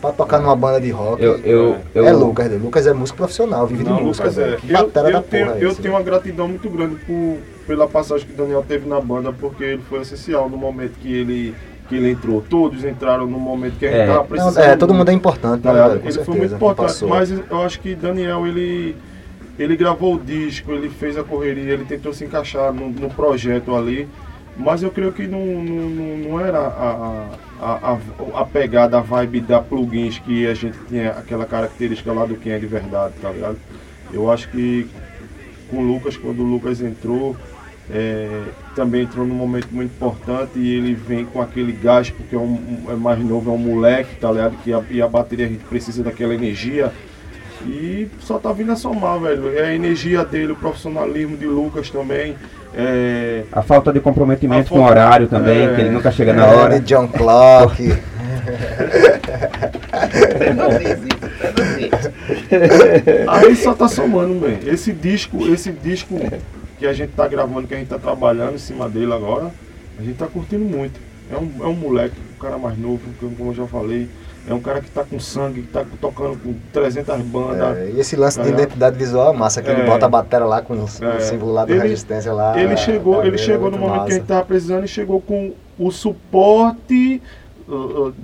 S2: Pra tocar numa banda de rock.
S4: Eu, eu, eu,
S2: É Lucas, né? Lucas é músico profissional, vive
S5: Não,
S2: de música,
S5: Lucas, é.
S2: velho. Que
S5: Eu,
S2: batera
S5: eu,
S2: da
S5: tenho,
S2: porra é
S5: eu
S2: esse,
S5: tenho uma gratidão muito grande por, pela passagem que o Daniel teve na banda, porque ele foi essencial no momento que ele, que ele entrou. Todos entraram no momento que a gente
S4: É.
S5: tava
S2: Não,
S5: precisando.
S2: é, todo mundo é importante,
S5: Tá
S2: né, velho? Com
S5: ele
S2: certeza.
S5: foi muito importante, mas eu acho que Daniel, ele, ele gravou o disco, ele fez a correria, ele tentou se encaixar no, no projeto ali, mas eu creio que não, não, não, era a, a, a, a pegada, a vibe da plugins que a gente tinha aquela característica lá do quem é de verdade, tá ligado? Eu acho que com o Lucas, quando o Lucas entrou, é, também entrou num momento muito importante e ele vem com aquele gás, porque é, um- é mais novo, é um moleque, tá ligado? Que a, e a bateria a gente precisa daquela energia. E só tá vindo a somar, velho. É a energia dele, o profissionalismo de Lucas também. É,
S4: A falta de comprometimento
S5: A
S4: com o
S5: falta-
S4: horário também,
S5: É.
S4: que ele nunca chega na
S2: É,
S4: hora.
S2: de John Clark.
S5: Aí só tá somando, velho. Esse disco, esse disco que a gente tá gravando, que a gente tá trabalhando em cima dele agora, a gente tá curtindo muito. É um, é um moleque, um cara mais novo, como como eu já falei. É um cara que tá com sangue, que tá tocando com 300 bandas.
S2: É, e esse lance de
S5: É.
S2: identidade visual é massa, que ele
S5: É.
S2: bota a bateria lá com o, o
S5: É.
S2: símbolo lá da
S5: Ele-
S2: resistência lá.
S5: Ele chegou,
S2: tá
S5: ele chegou no momento que a gente
S2: massa.
S5: tava precisando e chegou com o suporte uh, uh,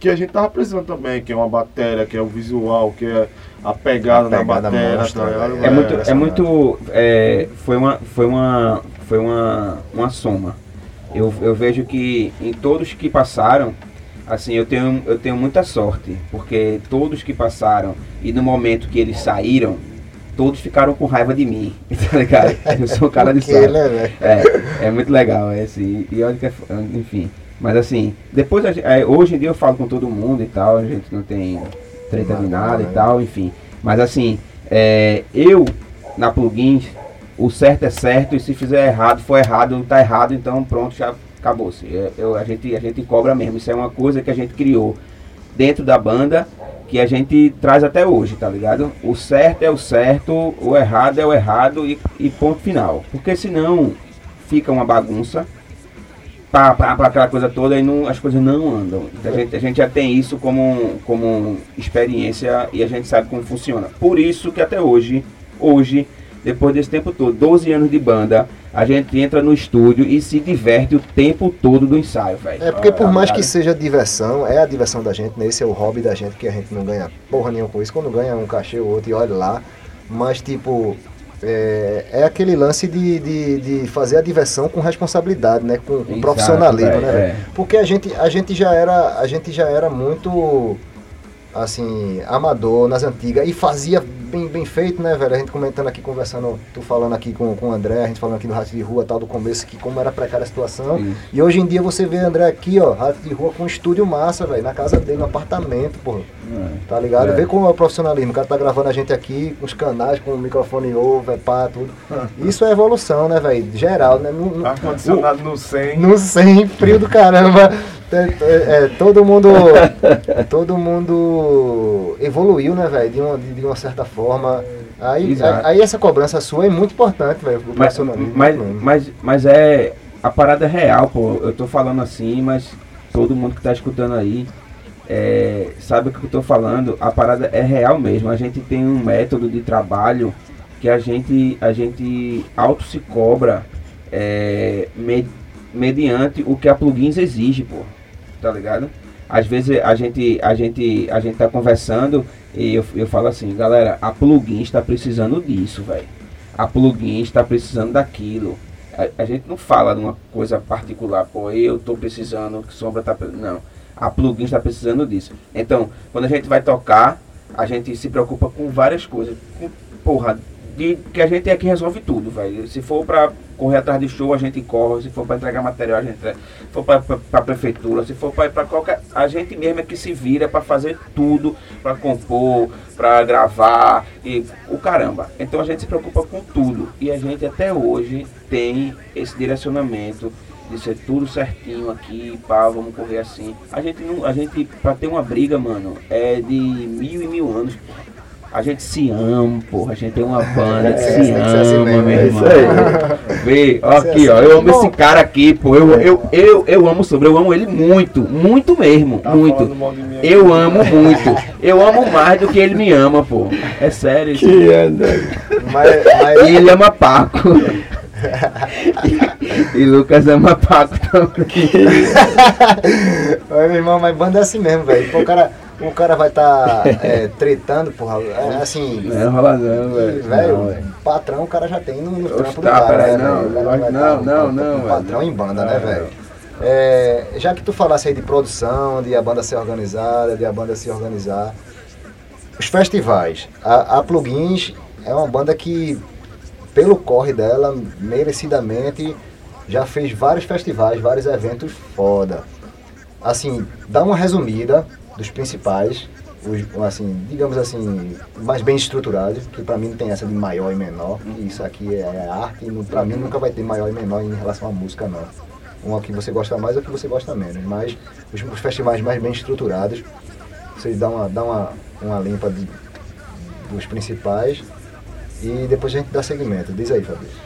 S5: que a gente tava precisando também, que é uma bateria, que é o visual, que é a pegada,
S2: A
S5: na
S2: pegada
S5: bateria,
S2: monstra,
S5: tá
S2: velho.
S4: É muito, é muito, é, foi uma, foi uma, foi uma, uma soma. eu, eu vejo que em todos que passaram, assim, eu tenho, eu tenho muita sorte, porque todos que passaram e no momento que eles saíram, todos ficaram com raiva de mim, tá ligado? Eu sou cara de sorte.
S2: né, velho?
S4: É, é muito legal, é assim, e olha que é, enfim. Mas assim, depois, é, hoje em dia eu falo com todo mundo e tal, a gente não tem treta de nada e tal, enfim. Mas assim, é, eu, na plugins, o certo é certo e se fizer errado, for errado, tá errado, então pronto, já acabou-se. É, a, gente, a gente cobra mesmo, isso é uma coisa que a gente criou dentro da banda que a gente traz até hoje, tá ligado? O certo é o certo, o errado é o errado e, e ponto final. Porque senão fica uma bagunça, pá, aquela coisa toda e não, as coisas não andam. A gente, a gente já tem isso como, como experiência e a gente sabe como funciona. Por isso que até hoje, hoje, depois desse tempo todo, 12 anos de banda, a gente entra no estúdio e se diverte o tempo todo do ensaio, velho.
S2: É porque por
S4: Tá
S2: mais que seja diversão, é a diversão da gente, né? Esse é o hobby da gente, que a gente não ganha porra nenhuma com isso. Quando ganha um cachê ou outro e olha lá. Mas tipo, é, é aquele lance de, de, de fazer a diversão com responsabilidade, né? Com, com
S4: Exato,
S2: profissionalismo, né?
S4: é.
S2: Porque a gente, a gente já era. A gente já era muito assim, amador nas antigas e fazia bem, bem feito, né, velho? A gente comentando aqui, conversando, tu falando aqui com, com o André, a gente falando aqui do Rato de Rua, tal, do começo, que como era precária a situação.
S4: Isso.
S2: E hoje em dia você vê André aqui, ó, Rato de Rua com um estúdio massa, velho, na casa dele, no apartamento, porra. Tá ligado?
S4: É.
S2: Vê como é o profissionalismo. O cara tá gravando a gente aqui com os canais, com o microfone over, pá, tudo. Isso é evolução, né, velho? Geral, né? Não- não-
S5: Ar-condicionado no 100.
S2: no 100, frio do caramba. É, todo mundo. Todo mundo evoluiu, né, velho? De uma, de, uma certa forma. Aí, aí essa cobrança sua é muito importante, velho.
S4: Mas, mas,
S2: né?
S4: mas, mas é. A parada é real, pô. Eu tô falando assim, mas todo mundo que tá escutando aí é, sabe o que eu tô falando. A parada é real mesmo. A gente tem um método de trabalho que a gente, a gente auto se cobra é, me- mediante o que a plugins exige, pô. Tá ligado? Às vezes a gente, a gente, a gente tá conversando e eu, eu falo assim, galera, a plugin está precisando disso, velho. A plugin está precisando daquilo. A, a gente não fala de uma coisa particular, pô, eu tô precisando, que sombra tá. Não. A plugin está precisando disso. Então, quando a gente vai tocar, a gente se preocupa com várias coisas. Com, porra, de, que a gente é que resolve tudo, velho. Se for pra correr atrás de show, a gente corre. Se for pra entregar material, a gente entrega. Se for pra prefeitura, se for pra qualquer. A gente mesmo é que se vira pra fazer tudo, pra compor, pra gravar e o caramba. Então a gente se preocupa com tudo. E a gente até hoje tem esse direcionamento de ser tudo certinho aqui, pá, vamos correr assim. A gente não. A gente, pra ter uma briga, mano, é de mil e mil anos. A gente se ama, porra. A gente tem uma banda que
S2: É,
S4: se
S2: que ser assim
S4: ama,
S2: mesmo,
S4: meu
S2: é
S4: irmão.
S2: aí.
S4: Vê, ó,
S2: que
S4: aqui, ó.
S2: assim.
S4: Eu amo
S2: Bom.
S4: esse cara aqui, pô. Eu, eu, eu, eu amo sobre, eu amo ele muito, muito mesmo,
S5: Tá
S4: muito. Eu amo muito. Eu amo mais do que ele me ama, pô. É sério. isso.
S2: Mas, mas-
S4: E ele ama Paco. e, Lucas ama Paco também.
S2: Mas, meu irmão, mas banda é assim mesmo, velho. Pô, cara, o cara vai estar tretando, porra. É, assim.
S4: Não rola não, velho.
S2: Velho,
S4: Não,
S2: patrão o cara já tem no, no trampo do
S4: tá,
S2: cara.
S4: peraí,
S2: né,
S4: não,
S2: velho?
S4: Não, não,
S2: tá-
S4: não,
S2: tá-
S4: não,
S2: tá patrão em banda, né,
S4: Não,
S2: velho? É, já que tu falasse aí de produção, de a banda ser organizada, de a banda se organizar. Os festivais. A, a Plugins é uma banda que, pelo corre dela, merecidamente, já fez vários festivais, vários eventos foda. Assim, dá uma resumida dos principais, os, assim, digamos assim, mais bem estruturados, que pra mim não tem essa de maior e menor, que isso aqui é arte, e pra mim nunca vai ter maior e menor em relação à música, não. Uma que você gosta mais ou que você gosta menos, mas os, os festivais mais bem estruturados, vocês dão uma, dá uma, uma limpa de- dos principais e depois a gente dá segmento. Diz aí, Fabrício.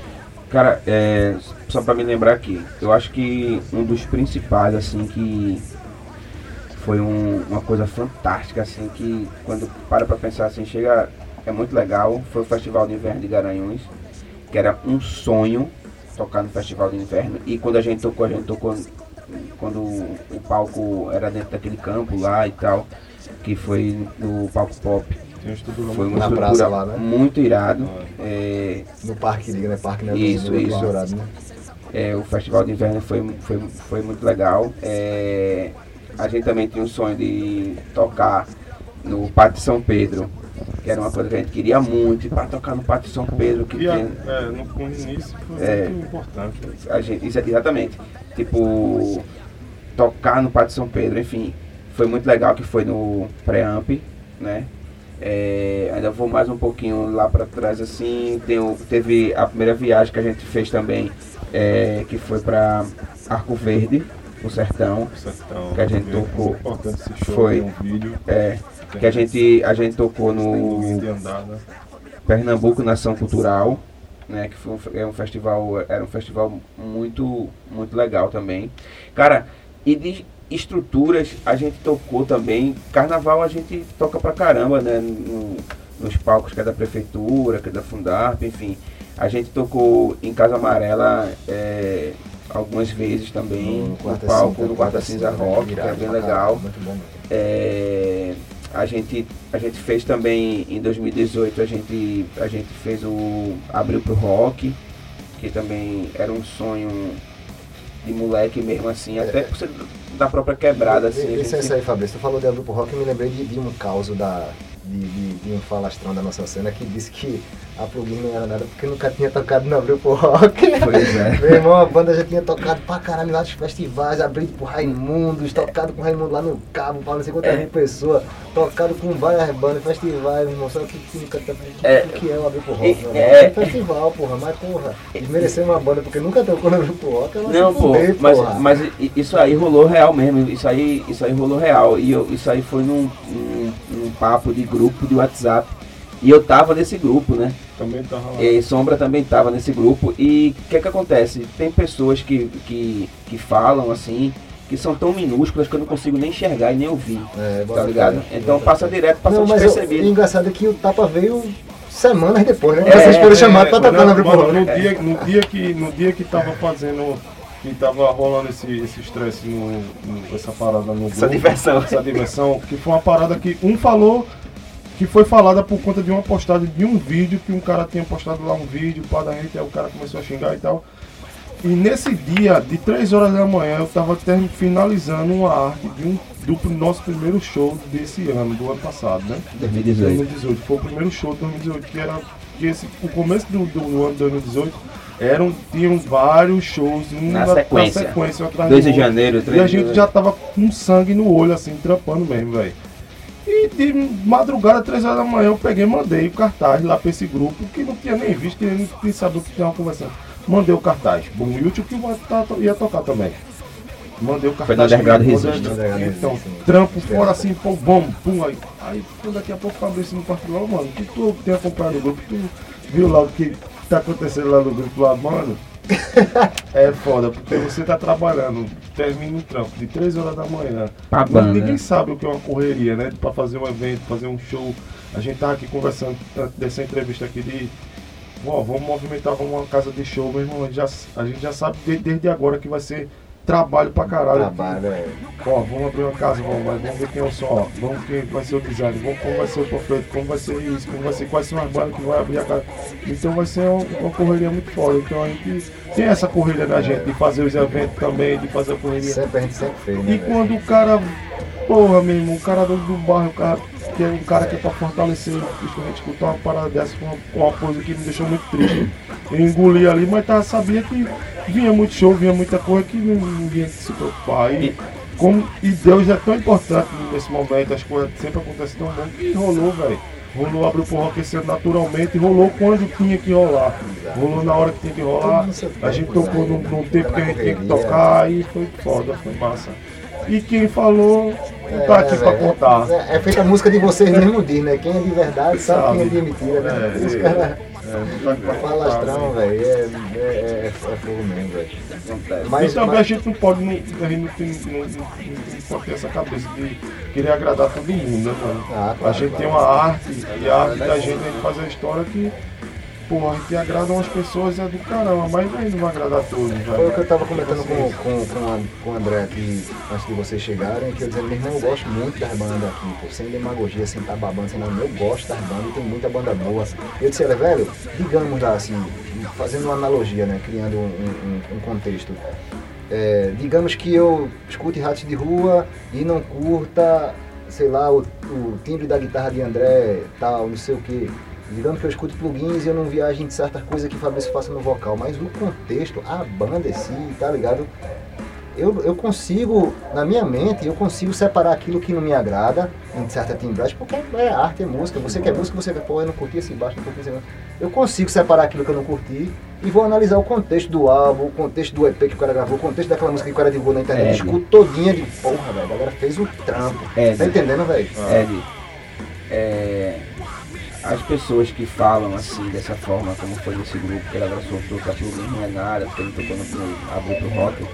S4: Cara, é, só pra me lembrar aqui, eu acho que um dos principais, assim, que foi um- uma coisa fantástica, assim, que quando para pra pensar assim, chega, é muito legal, foi o Festival de Inverno de Garanhuns, que era um sonho tocar no Festival de Inverno, e quando a gente tocou, a gente tocou quando o palco era dentro daquele campo lá e tal, que foi no palco pop. Foi uma
S2: Na
S4: estrutura
S2: praça lá, né?
S4: muito irado. É,
S2: No parque, diga, né? Parque, né?
S4: Isso,
S2: do
S4: isso.
S2: Dourado, né?
S4: É, o Festival de Inverno foi, foi, foi muito legal. É, a gente também tinha um sonho de tocar no Pátio São Pedro, que era uma coisa que a gente queria muito, para tocar no Pátio São Pedro, que
S5: a,
S4: tem,
S5: é, no, no início foi
S4: É.
S5: muito importante.
S4: a gente, isso é exatamente. Tipo, tocar no Pátio São Pedro, enfim, foi muito legal que foi no Preamp, né? É, ainda vou mais um pouquinho lá para trás assim. Tem teve a primeira viagem que a gente fez também, é, que foi para Arco Verde, o sertão.
S5: Sertão,
S4: Que a gente tocou.
S5: esse show,
S4: Foi.
S5: um vídeo.
S4: É, que a gente, a gente tocou
S5: no andar, né?
S4: Pernambuco Nação Cultural, né, que foi um, é um festival, era um festival muito, muito legal também. Cara, e de estruturas a gente tocou também. Carnaval a gente toca pra caramba, né, no- nos palcos que é da prefeitura, que é da Fundarp, enfim. A gente tocou em Casa Amarela é, algumas vezes também, no,
S2: Quarta
S4: palco,
S2: Cinza,
S4: no Quarta Cinza
S2: né,
S4: Rock, que é bem legal.
S2: Muito bom mesmo.
S4: É, a gente a gente fez também em 2018 a gente a gente fez o abriu pro rock que também era um sonho de moleque mesmo assim até por ser da própria quebrada assim gente
S2: Licença
S4: sempre-
S2: aí, Fabrício. Tu falou de Grupo Rock, eu me lembrei de, de um caos da, de, de, de um falastrão da nossa cena que disse que a plugin não era nada porque nunca tinha tocado no Grupo Rock.
S4: Pois é.
S2: Meu irmão, a banda já tinha tocado pra caralho em vários festivais, abrido por Raimundos, tocado com Raimundo lá no Cabo, pra não sei
S4: É.
S2: quantas mil pessoas, tocado com várias bandas, festivais, meu irmão, só que que nunca tá
S4: É.
S2: o que é o Grupo Rock,
S4: É.
S2: né? É um festival, porra, mas porra, desmerecer uma banda porque nunca tocou no Grupo Rock, ela
S4: Não, pô,
S2: fuder,
S4: mas,
S2: porra.
S4: mas isso aí rolou real mesmo, isso aí, isso aí rolou real. E eu- isso aí foi num, num, num papo de grupo de WhatsApp. E eu tava nesse grupo, né?
S5: Também tava lá.
S4: E Sombra também estava nesse grupo. E o que é que acontece? Tem pessoas que, que, que falam assim, que são tão minúsculas que eu não consigo nem enxergar e nem ouvir.
S2: É,
S4: Tá ligado? Então passa direto, passa
S2: Não, mas o,
S4: despercebido.
S2: engraçado é que o tapa veio semanas depois, né?
S4: É,
S2: Vocês foram
S4: é,
S2: chamados
S5: Não,
S2: tocar no Grupo
S5: mano,
S2: Rock.
S5: no, dia, no, dia que, no dia que tava fazendo, que tava rolando esse esse estresse, no, no- essa parada no
S4: Essa
S5: grupo,
S4: diversão.
S5: essa diversão, que foi uma parada que um falou que foi falada por conta de uma postagem de um vídeo que um cara tinha postado lá um vídeo para da gente, aí o cara começou a xingar e tal. E nesse dia, de 3 horas da manhã, eu tava termi- finalizando uma arte de um, do nosso primeiro show desse ano, do ano passado, né?
S4: 2018.
S5: 2018. Foi o primeiro show de 2018, que era que esse, o começo do, do ano de 2018 eram, tinham vários shows um
S4: Na
S5: na-
S4: sequência.
S5: sequência um atrás
S4: 2
S5: do
S4: de janeiro,
S5: E
S4: 3
S5: a
S4: de
S5: gente já tava com sangue no olho, assim, trampando mesmo, velho. E de madrugada, 3 horas da manhã, eu peguei e mandei o cartaz lá pra esse grupo, que não tinha nem visto, que nem, sabia o que tava conversando. Mandei o cartaz. Bom, o YouTube que ia, tá- ia tocar também. Mandei o cartaz.
S4: no
S5: mandei-
S4: Resiste.
S2: Underground
S5: Então, trampo fora assim, pô, bom, pum, aí. Aí daqui a pouco o Fabrício me partiu lá, mano, que tu tem acompanhado o grupo, tu viu lá o que tá acontecendo lá no grupo lá, mano. É foda, porque você tá trabalhando, termina um trampo de 3 horas da manhã. Mas ninguém sabe o que é uma correria, né? Pra fazer um evento, fazer um show. A gente tava aqui conversando antes dessa entrevista aqui de. Ó, vamos movimentar vamos uma casa de show, meu irmão. A gente já, a gente já sabe de- desde agora que vai ser trabalho pra caralho.
S2: Trabalho, é.
S5: Ó, vamos abrir uma casa, vamos, mas vamos ver quem é o som, ó. Vamos ver quem vai ser o design, vamos como vai ser o profeta, como vai ser isso, como vai ser, quais são as bandas que vai abrir a casa. Então vai ser uma, uma correria muito foda. Então a gente tem essa correria na gente, de fazer os eventos também, de fazer a correria.
S2: Sempre a gente sempre fez, né?
S5: E quando o cara, porra, meu irmão, o cara do, do bairro, o cara, que é um cara que é pra fortalecer, bicho, a gente escutou uma parada dessa, foi uma, uma coisa que me deixou muito triste. Eu engoli ali, mas tá, sabia que vinha muito show, vinha muita coisa que ninguém se preocupar. E, como, e Deus é tão importante nesse momento, as coisas sempre acontecem tão bom que rolou, velho. Rolou, abriu pro rock esse ano naturalmente, e rolou quando tinha que rolar. Rolou na hora que tinha que rolar. A gente tocou num, num tempo que a gente tinha que tocar e foi foda, foi massa. E quem falou não tá aqui pra
S2: velho,
S5: contar.
S2: É, é feita a música de vocês mesmo diz, né? Quem é de verdade sabe, quem é de mentira, né?
S5: É,
S2: Os
S5: é.
S2: caras
S5: É, pra contar,
S2: falastrão,
S5: velho.
S2: é, é, é, é fogo mesmo, velho. Mas,
S5: e também a
S2: mas,
S5: gente não pode, não, a gente não tem, não, não- pode ter essa cabeça de querer agradar todo mundo, né, mano?
S2: Ah, claro,
S5: a gente
S2: claro.
S5: tem uma arte, e a arte da gente, a gente faz a história que pô, a gente agrada umas pessoas é do caramba, mas a gente não vai agradar todos,
S2: Foi o que eu tava comentando com, com, com, a- com o André aqui antes de vocês chegarem, que eu dizendo, meu irmão, eu gosto muito das bandas aqui, pô, sem demagogia, sem tá babando, sem nada, eu gosto das bandas, tem muita banda boa. Eu disse, velho, digamos lá assim, fazendo uma analogia, né, criando um, um- um contexto. É, digamos que eu escute ratos de rua e não curta, sei lá, o, o timbre da guitarra de André, tal, não sei o que. Digamos que eu escute plugins e eu não viaje em certas coisas que Fabrício faça no vocal, mas o contexto, a banda em si, tá ligado? Eu, eu consigo, na minha mente, eu consigo separar aquilo que não me agrada em certa timbragem, porque é arte, é música. Você quer música, você vai, pô, eu não curti esse baixo, não curti esse... Eu consigo separar aquilo que eu não curti e vou analisar o contexto do álbum, o contexto do EP que o cara gravou, o contexto daquela música que o cara divulgou na internet.
S4: É,
S2: Escuto todinha de porra, velho. A galera fez o trampo.
S4: É,
S2: tá entendendo, velho?
S4: Ed, é, as pessoas que falam assim, dessa forma, como foi nesse grupo, que ele abraçou que aquilo não é nada, porque ele tocou no, no pro rock.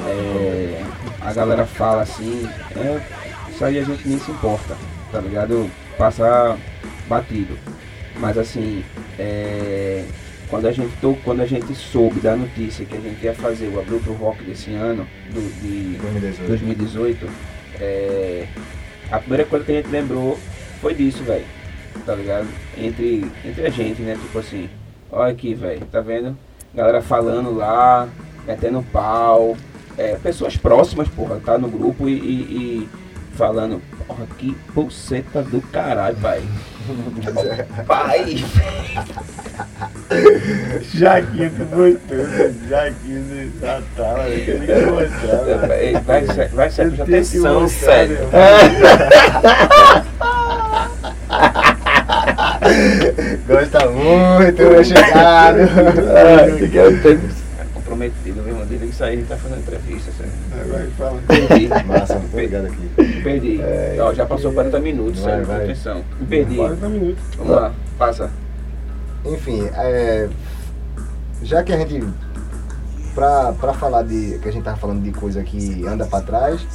S4: É, a galera fala assim, é, isso aí a gente nem se importa, tá ligado? Passar batido. Mas assim, é, quando a gente quando a gente soube da notícia que a gente ia fazer o Abril pro Rock desse ano, do, de
S2: 2018.
S4: 2018, é, a primeira coisa que a gente lembrou foi disso, velho. Tá ligado? Entre, entre a gente, né? Tipo assim, olha aqui, velho, tá vendo? Galera falando lá, metendo pau, é, pessoas próximas, porra, tá no grupo e, e- e falando, porra, que pulseta do caralho, pai. pai!
S5: Jaquinho, tu gostou, Jaquinho, tá, tá, que mostrar, velho.
S4: Vai, vai, vai ser
S5: que
S4: atenção, sério.
S2: Gosta muito, meu chegado.
S4: Meu irmão. Desde que sair, ele tá fazendo entrevista, sério.
S5: Vai, fala.
S4: Perdi.
S2: Massa, muito obrigado aqui.
S4: Perdi. Ó, já passou 40 minutos,
S2: Vai,
S4: sério,
S2: vai.
S4: atenção. Perdi.
S5: 40 minutos.
S4: Vamos lá, passa.
S2: Enfim, é, já que a gente, pra, pra falar de, que a gente tava falando de coisa que anda pra trás,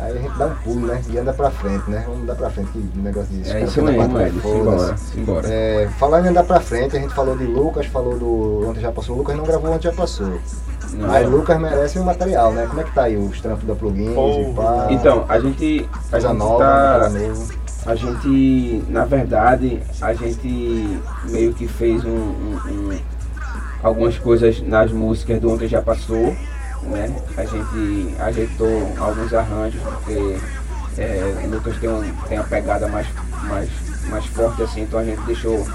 S2: aí a gente dá um pulo, né? E anda pra frente, né? Vamos dar pra frente, que o negócio de
S4: É isso
S2: pra
S4: mesmo,
S2: foda-se.
S4: Simbora, simbora.
S2: É, falando em andar pra frente, a gente falou de Lucas, falou do Ontem Já Passou. O Lucas não gravou Ontem Já Passou.
S4: Não.
S2: Mas Lucas merece um material, né? Como é que tá aí os trampos da plugins e pá?
S4: Então, a gente. A
S2: coisa
S4: gente
S2: nova,
S4: tá. A gente, na verdade, a gente meio que fez um, um- um- algumas coisas nas músicas do Ontem Já Passou, né? A gente ajeitou alguns arranjos, porque é, Lucas tem, um, tem a pegada mais, mais, mais forte assim, então a gente deixou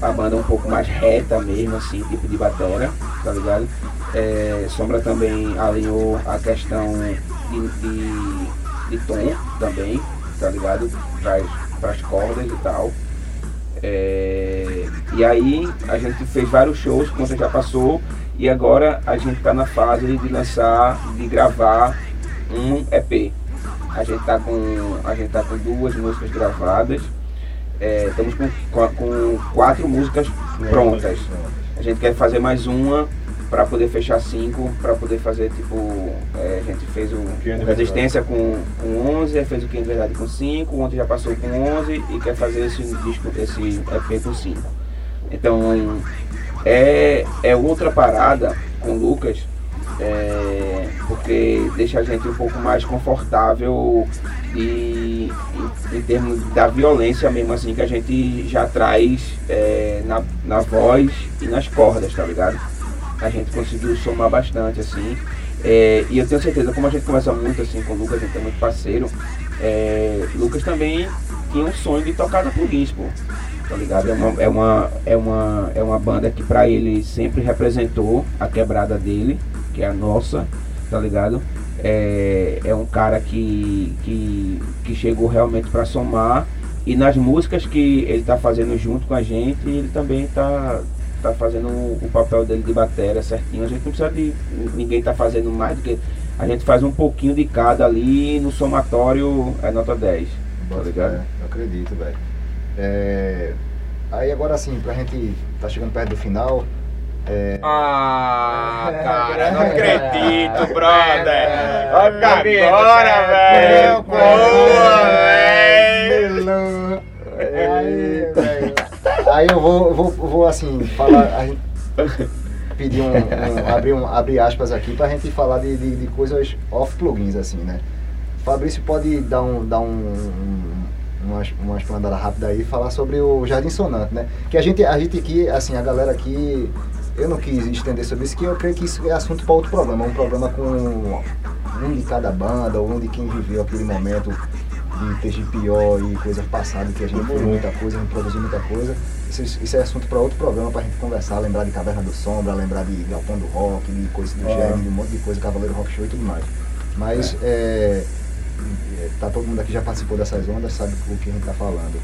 S4: a banda um pouco mais reta mesmo, assim, tipo de batera, tá ligado? É, Sombra também alinhou a questão de, de, de tom também, tá ligado? Para as cordas e tal. É, e aí a gente fez vários shows, como você já passou, e agora a gente tá na fase de lançar, de gravar um EP. A gente tá com, a gente tá com duas músicas gravadas. É, estamos com, com- quatro músicas prontas. A gente quer fazer mais uma para poder fechar cinco, para poder fazer tipo. é, a gente fez o
S5: de
S4: Resistência com, com 11, aí fez o de Verdade com 5, ontem já passou com 11 e quer fazer esse disco, esse EP com 5. Então é, é outra parada com o Lucas, é, porque deixa a gente um pouco mais confortável e em, termos da violência mesmo assim que a gente já traz é, na, na voz e nas cordas, tá ligado? A gente conseguiu somar bastante assim. É, e eu tenho certeza, como a gente conversa muito assim com o Lucas, a gente é muito parceiro, é, Lucas também tinha um sonho de tocar na Plugins, pô. Tá ligado? É uma, é uma, é uma, é uma banda que pra ele sempre representou a quebrada dele, que é a nossa, tá ligado? É, é um cara que, que, que chegou realmente pra somar. E nas músicas que ele tá fazendo junto com a gente, ele também tá, tá fazendo o papel dele de bateria certinho. A gente não precisa de ninguém tá fazendo mais do que. A gente faz um pouquinho de cada ali e no somatório é nota 10. Tá ligado?
S2: fé, eu acredito, velho. É, Aí agora sim, pra gente tá chegando perto do final. É...
S6: Ah,
S2: cara, não
S6: acredito,
S2: brother.
S6: Olha agora, velho.
S2: Boa, velho. aí eu vou, eu vou, eu vou assim, falar. A gente pedir um, um- abrir, um, abrir aspas aqui pra gente falar de, de, de coisas off plugins, assim, né? Fabrício pode dar um. Dar um, um uma, uma explanada rápida aí e falar sobre o Jardim Sonante, né? Que a gente, a gente aqui, assim, a galera aqui, eu não quis estender sobre isso, que eu creio que isso é assunto para outro programa, um programa com um de cada banda, ou um de quem viveu aquele momento de TGPO e coisas passadas, que a gente fez muita coisa, a gente produziu muita coisa. Isso, isso é assunto para outro programa pra gente conversar, lembrar de Caverna do Sombra, lembrar de Galpão do Rock, de coisas do
S5: Ah.
S2: Gêmeo, de um monte de coisa, Cavaleiro Rock Show e tudo mais. Mas é, é, tá todo mundo aqui já participou dessas ondas, sabe o que a gente tá falando.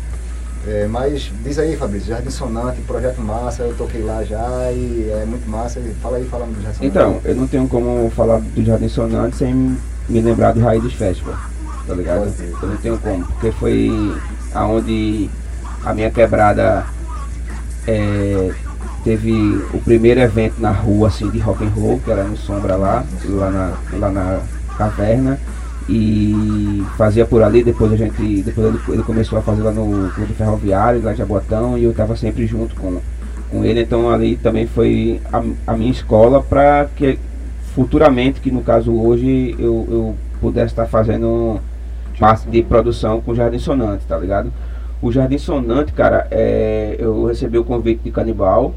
S2: É, mas diz aí, Fabrício, Jardim Sonante, projeto massa, eu toquei lá já e é muito massa. Fala aí, fala do Jardim Sonante.
S4: Então, eu não tenho como falar do Jardim Sonante sem me lembrar do Raízes Festival, tá ligado? Eu não tenho como, porque foi aonde a minha quebrada é, teve o primeiro evento na rua assim de rock and roll, que era no Sombra lá, lá na, lá na caverna. E fazia por ali, depois a gente. Depois ele, ele começou a fazer lá no Clube Ferroviário, lá de Jabotão, e eu estava sempre junto com, com ele, então ali também foi a, a minha escola para que futuramente, que no caso hoje, eu, eu pudesse estar fazendo parte de produção com o Jardim Sonante, tá ligado? O Jardim Sonante, cara, é, eu recebi o convite de Canibal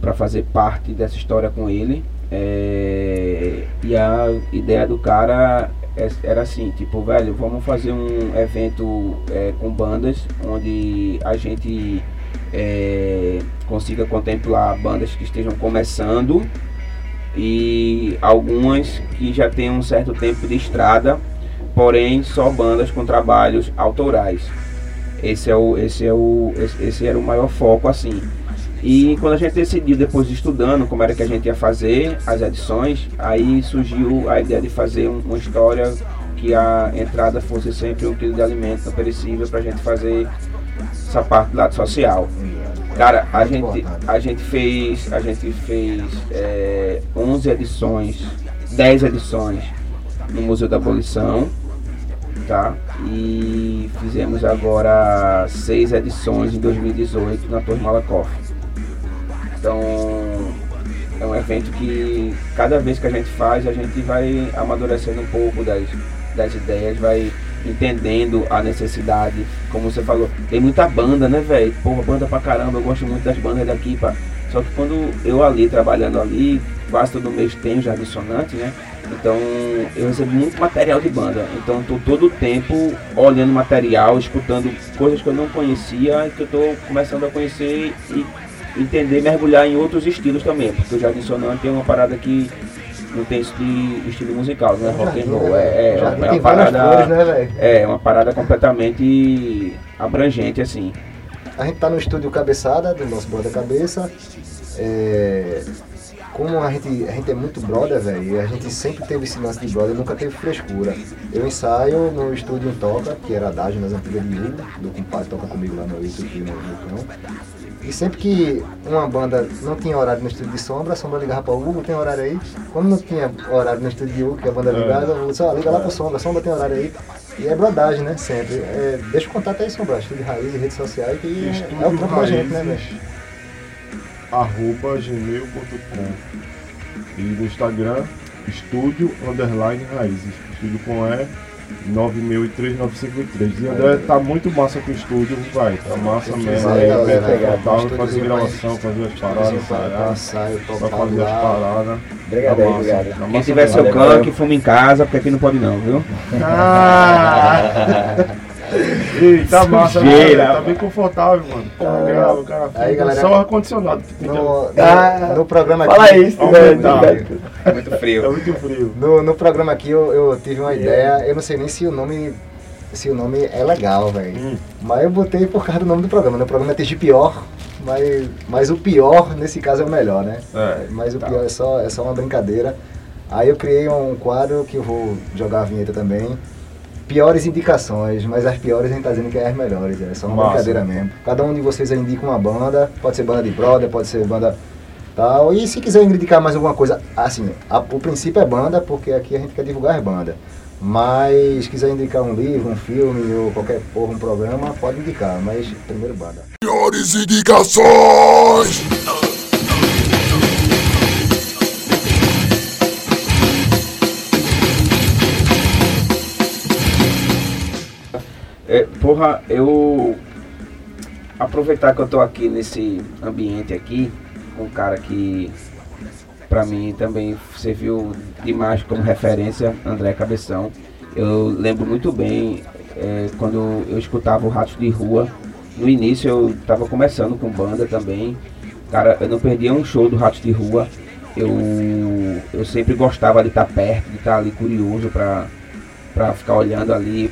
S4: para fazer parte dessa história com ele. é, e a ideia do cara era assim, tipo, velho, vamos fazer um evento é, com bandas onde a gente é, consiga contemplar bandas que estejam começando e algumas que já têm um certo tempo de estrada, porém só bandas com trabalhos autorais. Esse é o esse é o esse, esse era o maior foco assim. E quando a gente decidiu depois de estudando como era que a gente ia fazer as edições, aí surgiu a ideia de fazer um- uma história que a entrada fosse sempre um quilo de alimento perecível para a gente fazer essa parte do lado social. Cara, a gente, a gente fez, a gente fez é, 11 edições, 10 edições no Museu da Abolição, tá? E fizemos agora seis edições em 2018 na Torre Malakoff. Então, é um evento que cada vez que a gente faz, a gente vai amadurecendo um pouco das, das ideias, vai entendendo a necessidade, como você falou, tem muita banda, né, velho? Porra, banda pra caramba, eu gosto muito das bandas daqui, pá. Só que quando eu ali, trabalhando ali, quase todo mês tem já dissonante, né? Então eu recebo muito material de banda. Então tô todo o tempo olhando material, escutando coisas que eu não conhecia que eu tô começando a conhecer e entender, mergulhar em outros estilos também. Porque o Jardim Sonante é uma parada que não tem de estilo musical, não é rock and roll. É, é, é
S2: tem
S4: uma parada.
S2: flores, né, velho?
S4: É, uma parada completamente abrangente, assim.
S2: A gente tá no estúdio Cabeçada, do nosso Banda Cabeça. É, como a gente, a gente é muito brother, velho, a gente sempre teve esse lance de brother, nunca teve frescura. Eu ensaio no estúdio em Toca, que era a Dágio nas antigas de Hugo, do compadre toca comigo lá no YouTube no Vulcão. E sempre que uma banda não tinha horário no estúdio de Sombra, a Sombra ligava para o Hugo, tem horário aí? Quando não tinha horário no estúdio de Hugo, que a banda
S5: É.
S2: ligava, eu disse, ó, liga lá pro Sombra, Sombra tem horário aí. E é brodagem, né, sempre. É, deixa o contato aí, Sombra, estúdio Raiz e redes sociais, que é, é o
S5: Estúdio
S2: trampo da gente, né, velho?
S5: Arroba gmail.com e no Instagram estúdio underline raízes estúdio com E 9639553 e André tá muito massa com o estúdio vai tá massa mesmo
S2: usar,
S5: aí
S2: galera,
S5: bem
S2: pegar, tem
S5: fazer gravação fazer as paradas
S2: pra-
S5: ensaiar
S2: ensaio,
S5: pra
S2: tocar
S5: fazer as paradas
S7: Obrigado
S5: Tá
S7: obrigado.
S5: tá
S4: Quem tiver seu que fuma em casa, porque aqui não pode não, viu?
S5: Ah! Ei, tá massa, né,
S4: Sujeira,
S5: galera? Tá bem confortável, mano. Tá legal, o cara
S2: Aí,
S5: fica
S2: galera,
S5: só o ar-condicionado
S2: No, no,
S7: Ah,
S2: no programa aqui.
S7: Fala isso, velho.
S5: tá.
S4: É muito
S5: É
S4: frio.
S5: muito frio.
S2: No, no programa aqui eu, eu tive uma ideia, eu não sei nem se o nome se o nome é legal, velho.
S5: Hum.
S2: Mas eu botei por causa do nome do programa. No programa é TG Pior, mas, mas o pior nesse caso é o melhor, né?
S5: É,
S2: Mas o
S4: tá.
S2: pior é só, é só uma brincadeira. Aí eu criei um quadro que eu vou jogar a vinheta também. Piores indicações, mas as piores a gente tá dizendo que é as melhores, é só uma
S5: Massa.
S2: brincadeira mesmo. Cada um de vocês aí indica uma banda, pode ser banda de brother, pode ser banda tal. E se quiser indicar mais alguma coisa, assim, a- o princípio é banda, porque aqui a gente quer divulgar as bandas. Mas se quiser indicar um livro, um filme ou qualquer porra, um programa, pode indicar, mas primeiro banda.
S3: Piores indicações.
S4: Porra, eu aproveitar que eu tô aqui nesse ambiente aqui, com um cara que pra mim também serviu demais como referência, André Cabeção. Eu lembro muito bem é, quando eu escutava o Ratos de Rua. No início eu tava começando com banda também. Cara, eu não perdia um show do Ratos de Rua. Eu, eu sempre gostava de estar perto, de estar ali curioso pra, pra ficar olhando ali,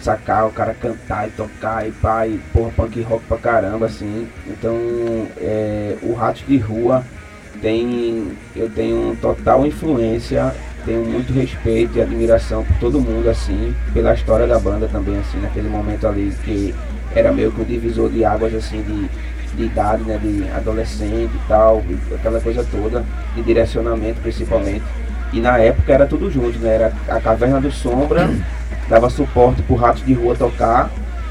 S4: sacar, o cara cantar e tocar e pá, e porra, punk rock pra caramba, assim. Então, é, o Ratos de Rua tem, eu tenho total influência, tenho muito respeito e admiração por todo mundo, assim, pela história da banda também, assim, naquele momento ali que era meio que um divisor de águas, assim, de, de idade, né, de adolescente e tal, aquela coisa toda, de direcionamento principalmente. E na época era tudo junto, né, era a Caverna do Sombra, dava suporte pro Ratos de Rua tocar,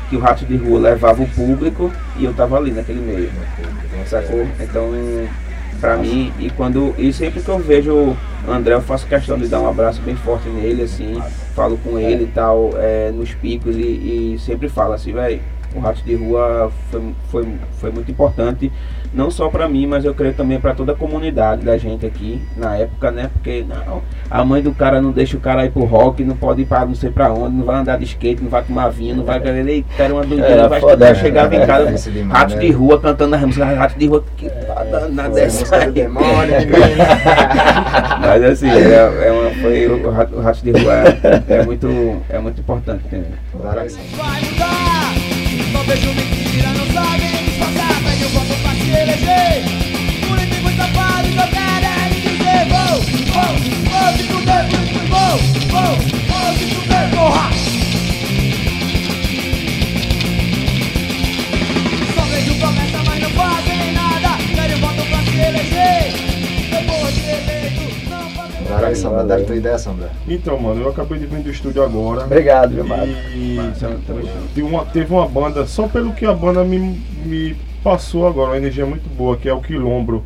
S4: que o Ratos de Rua levava o público e eu tava ali naquele meio, sacou? Então, pra mim, e quando, e sempre que eu vejo o André, eu faço questão de dar um abraço bem forte nele, assim, falo com ele e tal, é, nos picos e, e sempre falo assim, velho, o Ratos de Rua foi, foi, foi muito importante, não só para mim, mas eu creio também para toda a comunidade da gente aqui na época, né? Porque não, a mãe do cara não deixa o cara ir pro rock, não pode ir para não sei para onde, não vai andar de skate, não vai tomar vinho, não vai beber, ele quer uma doideira,
S2: Era
S4: vai
S2: foda, né?
S4: chegava em casa,
S2: demais,
S4: Ratos
S2: né?
S4: de Rua cantando as músicas, Ratos de Rua, que nada
S2: Foi a
S4: dessa
S2: demônio.
S4: Mas assim, é, é uma, foi, o Rato- o Ratos de Rua é, é muito, é muito importante também.
S2: Várias-
S7: vai mudar. Não
S2: sombra, dá a tua ideia, sombra.
S5: Então, mano, eu acabei de vir do estúdio agora.
S2: Obrigado, meu mano.
S5: E teve uma, teve uma banda, só pelo que a banda me, me passou agora, uma energia muito boa, que é o Quilombro.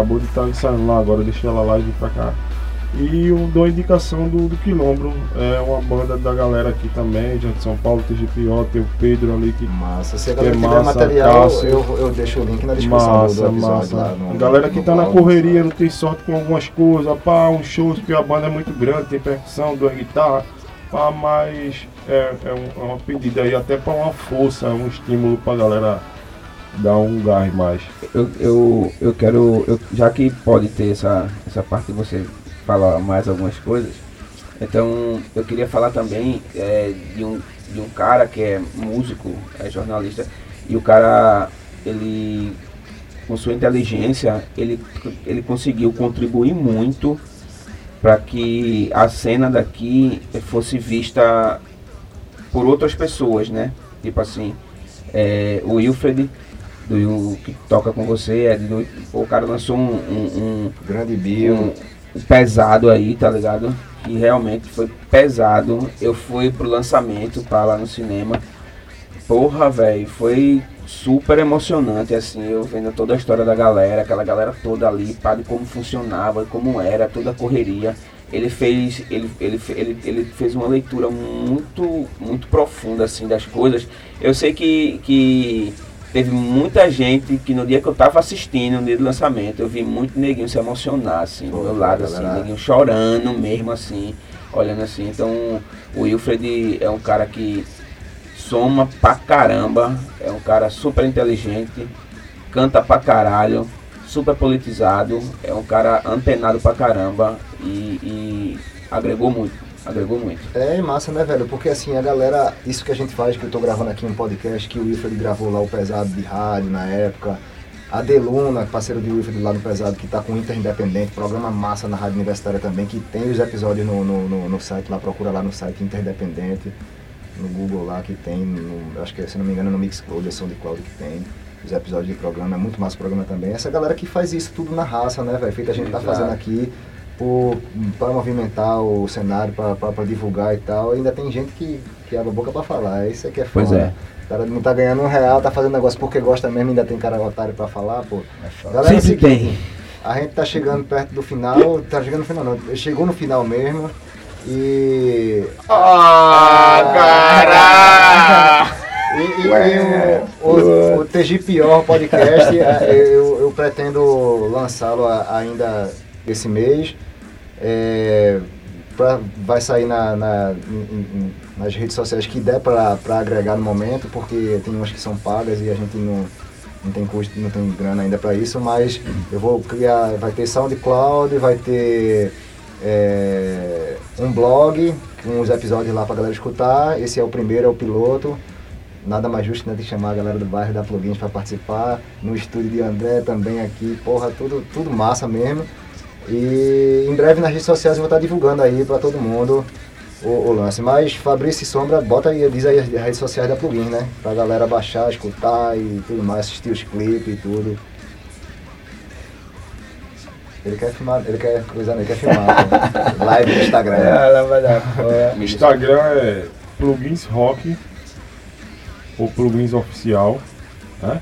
S5: Acabou de estar ensaiando lá agora, deixei ela lá e vim pra cá. E eu dou a indicação do, do Quilombro, é uma banda da galera aqui também, já de São Paulo, TGPO, tem o Pedro ali que
S2: Massa. Se a galera tiver
S5: massa,
S2: material,
S5: Cássio.
S2: eu, eu deixo o link na descrição do-
S5: Massa,
S2: do lá.
S5: massa.
S2: No,
S5: A galera que
S2: no
S5: tá na
S2: blog.
S5: correria, não tem sorte com algumas coisas, pá, um show, porque a banda é muito grande, tem percussão, duas guitarras, pá, mas é, é, um, é uma pedida aí até pra uma força, um estímulo pra galera dar um gás mais.
S4: Eu, eu, eu quero, eu- já que pode ter essa, essa parte de você falar mais algumas coisas, então eu queria falar também é, de, um, de um cara que é músico, é jornalista, e o cara, ele, com sua inteligência, ele, ele conseguiu contribuir muito para que a cena daqui fosse vista por outras pessoas, né? Tipo assim, é, o Wilfred, do, que toca com você, é do, o cara lançou um, um,
S2: Grande
S4: um,
S2: Bill.
S4: um pesado aí, tá ligado? Que realmente foi pesado. Eu fui pro lançamento pra lá no cinema. Porra, velho, foi super emocionante, assim, eu vendo toda a história da galera, aquela galera toda ali, pá, de como funcionava, como era, toda a correria. ele fez ele, ele, ele, ele fez uma leitura muito muito profunda assim das coisas. Eu sei que, que teve muita gente que no dia que eu tava assistindo, no dia do lançamento, eu vi muito neguinho se emocionar assim, do meu lado assim, neguinho chorando mesmo assim, olhando assim. Então, o Wilfred é um cara que soma pra caramba, é um cara super inteligente, canta pra caralho, super politizado, é um cara antenado pra caramba e, e agregou muito, agregou muito.
S2: É massa, né, velho? Porque assim, a galera, isso que a gente faz, que eu tô gravando aqui um podcast, que o Wilfred gravou lá o Pesado de rádio na época. A Deluna, parceiro de Wilfred lá no Pesado, que tá com o Inter Independente, programa massa na Rádio Universitária também, que tem os episódios no, no, no- no site lá, procura lá no site Inter Independente, no Google lá que tem, no- acho que se não me engano é no Mixcloud, é SoundCloud que tem. Os episódios de programa, é muito massa o programa também. Essa galera que faz isso tudo na raça, né, velho? Feito a gente tá
S4: Exato.
S2: fazendo aqui para movimentar o cenário, para divulgar e tal. Ainda tem gente que, que abre a boca para falar. Isso aqui é foda.
S4: Pois é.
S2: O cara não tá ganhando um real, tá fazendo negócio porque gosta mesmo, ainda tem cara otário para falar, pô. Galera, é o
S4: Sempre
S2: seguinte,
S4: tem.
S2: A gente tá chegando perto do final, tá chegando no final não, chegou no final mesmo. E.
S4: Ah, cara!
S2: E, e- e o, o, o TG Pior podcast, é, eu, eu pretendo lançá-lo ainda esse mês. É, pra- vai sair na, na- nas redes sociais que der para agregar no momento, porque tem umas que são pagas e a gente não, não tem custo, não tem grana ainda para isso, mas eu vou criar, vai ter SoundCloud, vai ter é, um blog os episódios lá pra galera escutar. Esse é o primeiro, é o piloto. Nada mais justo né, de chamar a galera do bairro da Plugins para participar. No estúdio de André também aqui, porra, tudo, tudo massa mesmo. E em breve nas redes sociais eu vou estar divulgando aí para todo mundo o, o lance. Mas Fabrício e Sombra, bota aí, diz aí as redes sociais da Plugins, né? Pra galera baixar, escutar e tudo mais, assistir os clipes e tudo. Ele quer filmar, ele quer coisa, ele quer filmar. pô. Live no Instagram.
S8: Ela vai dar porra.
S5: O Instagram é plugins rock ou plugins oficial. Né?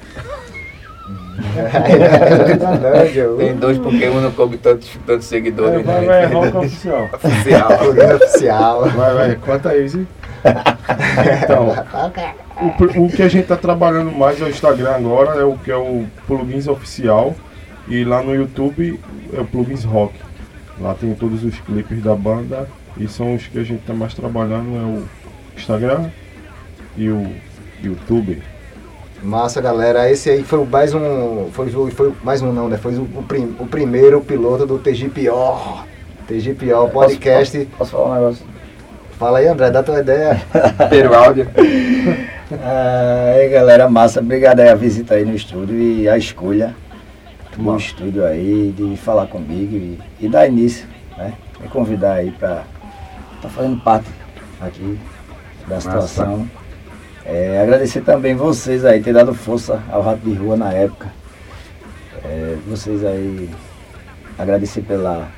S8: Tem dois porque um não coube tantos, tantos
S5: É,
S8: seguidores.
S5: vai,
S8: né?
S5: vai, rock oficial.
S8: Oficial.
S2: Oficial.
S5: Vai, vai, conta aí, Zé. Então, o, o que a gente tá trabalhando mais é o Instagram agora, é o que é o plugins oficial. E lá no YouTube é o plugins rock. Lá tem todos os clipes da banda e são os que a gente tá mais trabalhando, é o Instagram e o YouTube.
S2: Massa, galera. Esse aí foi mais um. Foi, o- foi mais um não, né? Foi o, o prim- o primeiro piloto do TG Pior. TG Pior podcast.
S8: Posso falar um negócio?
S2: Fala aí, André, dá tua ideia.
S4: Ter o áudio.
S8: Ah, aí galera, massa, obrigado aí a visita aí no estúdio e a escolha do estúdio aí, de falar comigo e, e dar início, né? Me convidar aí pra tá fazendo parte aqui da situação. É, agradecer também vocês aí, ter dado força ao Rato de Rua na época. É, vocês aí, agradecer pela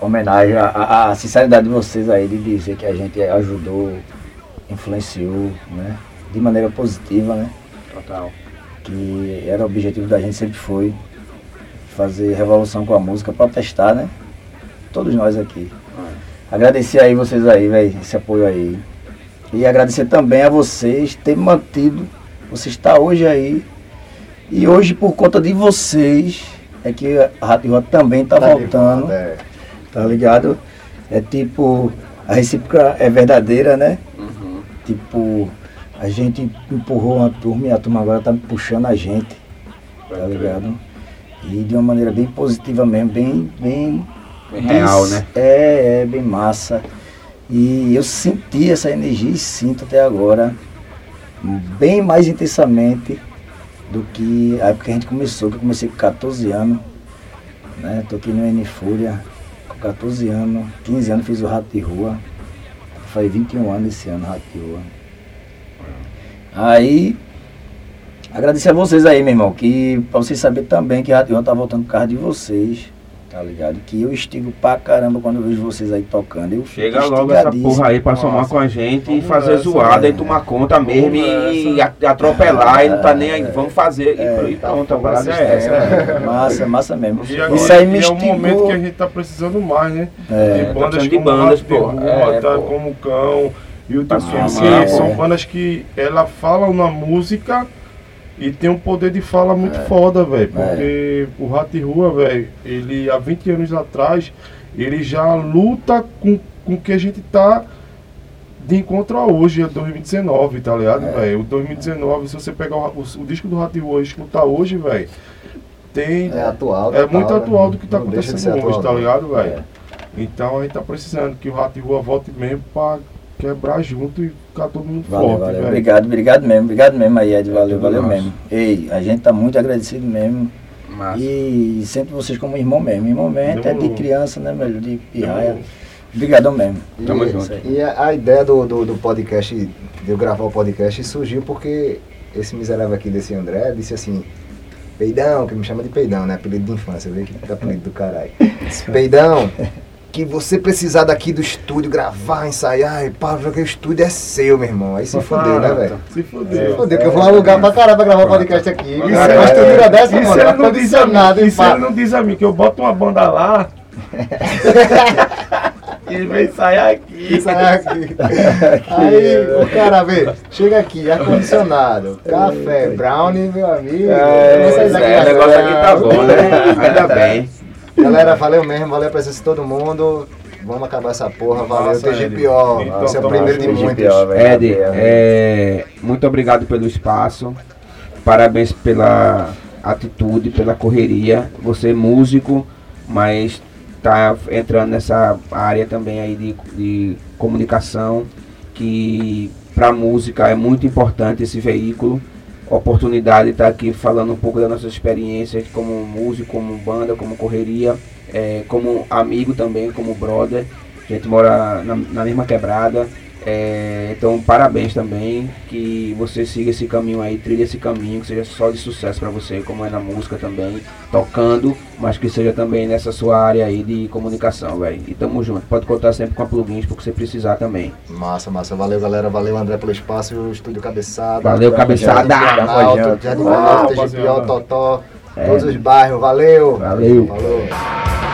S8: homenagem, a, a, a sinceridade de vocês aí de dizer que a gente ajudou, influenciou, né? De maneira positiva, né?
S4: Total.
S8: Que era o objetivo da gente, sempre foi fazer revolução com a música, protestar, né? Todos nós aqui. Agradecer aí vocês aí, velho, esse apoio aí. E agradecer também a vocês ter mantido, você está hoje aí. E hoje, por conta de vocês, é que a Rádio Rota também está
S2: Tá de
S8: voltando
S2: volta, é.
S8: tá ligado? É tipo, a recíproca é verdadeira, né?
S4: Uhum.
S8: Tipo, a gente empurrou uma turma e a turma agora tá puxando a gente, tá ligado? E de uma maneira bem positiva mesmo, bem, bem,
S4: Bem real, né?
S8: É, é bem massa. E eu senti essa energia e sinto até agora bem mais intensamente do que a época que a gente começou, que eu comecei com 14 anos. Né? Aqui no N Fúria, com 14 anos, 15 anos fiz o Rato de Rua. Faz 21 anos esse ano, Rato de Rua. Aí, agradecer a vocês aí, meu irmão, que pra vocês saberem também que Rato de Rua tá voltando por causa de vocês. Tá ligado? Que eu estigo pra caramba quando eu vejo vocês aí tocando. Eu
S4: Chega logo essa porra aí pra somar
S5: Nossa,
S4: com a gente e fazer
S5: nessa,
S4: zoada
S8: é.
S4: e tomar conta mesmo e atropelar e não tá nem aí. Vamos fazer e, e pronto, a parada é essa.
S8: É, massa, massa mesmo.
S5: E agora,
S8: Isso aí me
S5: é um momento que a gente tá precisando mais, né?
S8: É,
S5: de bandas
S4: de
S5: como
S4: bandas,
S5: Rato de
S4: pô.
S5: Rua,
S4: É,
S5: tá,
S4: pô.
S5: como Cão e o que
S8: mal.
S5: são
S8: É.
S5: bandas que ela falam na música e tem um poder de fala muito
S8: É.
S5: foda, velho. Porque o Rato Rua, velho, ele há 20 anos atrás, ele já luta com, o que a gente tá de encontro a hoje, é 2019, tá ligado,
S8: É.
S5: velho? O 2019, se você pegar o, o- o disco do Rato Rua e escutar hoje, velho, tem.
S2: É atual.
S5: É muito
S2: né?
S5: atual do que tá
S2: de
S5: acontecendo hoje,
S2: atual,
S5: tá
S2: né?
S5: ligado, velho?
S2: É.
S5: Então a gente tá precisando que o Rato Rua volte mesmo pra quebrar junto e ficar todo mundo
S8: Valeu,
S5: forte,
S8: valeu.
S5: velho.
S8: Obrigado, obrigado mesmo. Obrigado mesmo aí, Ed. Valeu,
S4: tudo
S8: valeu
S4: nosso.
S8: mesmo. Ei, a gente tá muito agradecido mesmo.
S4: Massa.
S8: E sempre vocês como irmão mesmo. Irmão mesmo é de
S5: Demorou.
S8: criança, né, velho? De pirraia. Obrigadão mesmo.
S2: E,
S4: Tamo junto.
S2: E a, a ideia do, do, do podcast, de eu gravar o podcast, surgiu porque esse miserável aqui desse André disse assim, Peidão, que me chama de Peidão, né? Apelido de infância, vê que tá apelido do caralho. Peidão, que você precisar daqui do estúdio, gravar, ensaiar, e pá, porque o estúdio é seu, meu irmão. Aí se fudeu, né, velho?
S5: Se fudeu.
S2: Fudeu, que eu vou alugar pra caramba pra gravar o podcast aqui.
S5: E
S2: Mas
S5: se-
S2: a estrutura dessa,
S5: se
S2: mano,
S5: ele não diz a mim, se ele não diz a mim que eu boto uma banda lá e ele vem ensaiar aqui.
S2: Sai aqui. Aí o cara vê, chega aqui, ar-condicionado, café, brownie, meu amigo.
S4: É,
S2: daqui
S4: é, o negócio aqui tá bom, né? Ainda bem.
S2: Galera, valeu mesmo, valeu a presença de todo mundo. Vamos acabar essa porra, valeu.
S5: Massa,
S2: TGPO,
S5: Ed. Então,
S2: esse é o primeiro de muitos.
S4: Ed, é, muito obrigado pelo espaço. Parabéns pela atitude, pela correria. Você é músico, mas tá entrando nessa área também aí de, de comunicação, que para música é muito importante esse veículo. Oportunidade de estar aqui falando um pouco das nossas experiências como músico, como banda, como correria, é, como amigo também, como brother. A gente mora na, na mesma quebrada. É, então, parabéns também. Que você siga esse caminho aí, trilhe esse caminho, que seja só de sucesso para você, como é na música também, tocando, mas que seja também nessa sua área aí de comunicação, velho. E tamo junto. Pode contar sempre com a plugins, porque você precisar também.
S2: Massa, massa. Valeu, galera. Valeu, André, pelo espaço. O Estúdio Cabeçada.
S4: Valeu, Cabeçada.
S2: Jardim Planalto, Jardim. Totó. Todos os bairros. Valeu.
S4: Valeu.
S2: Falou.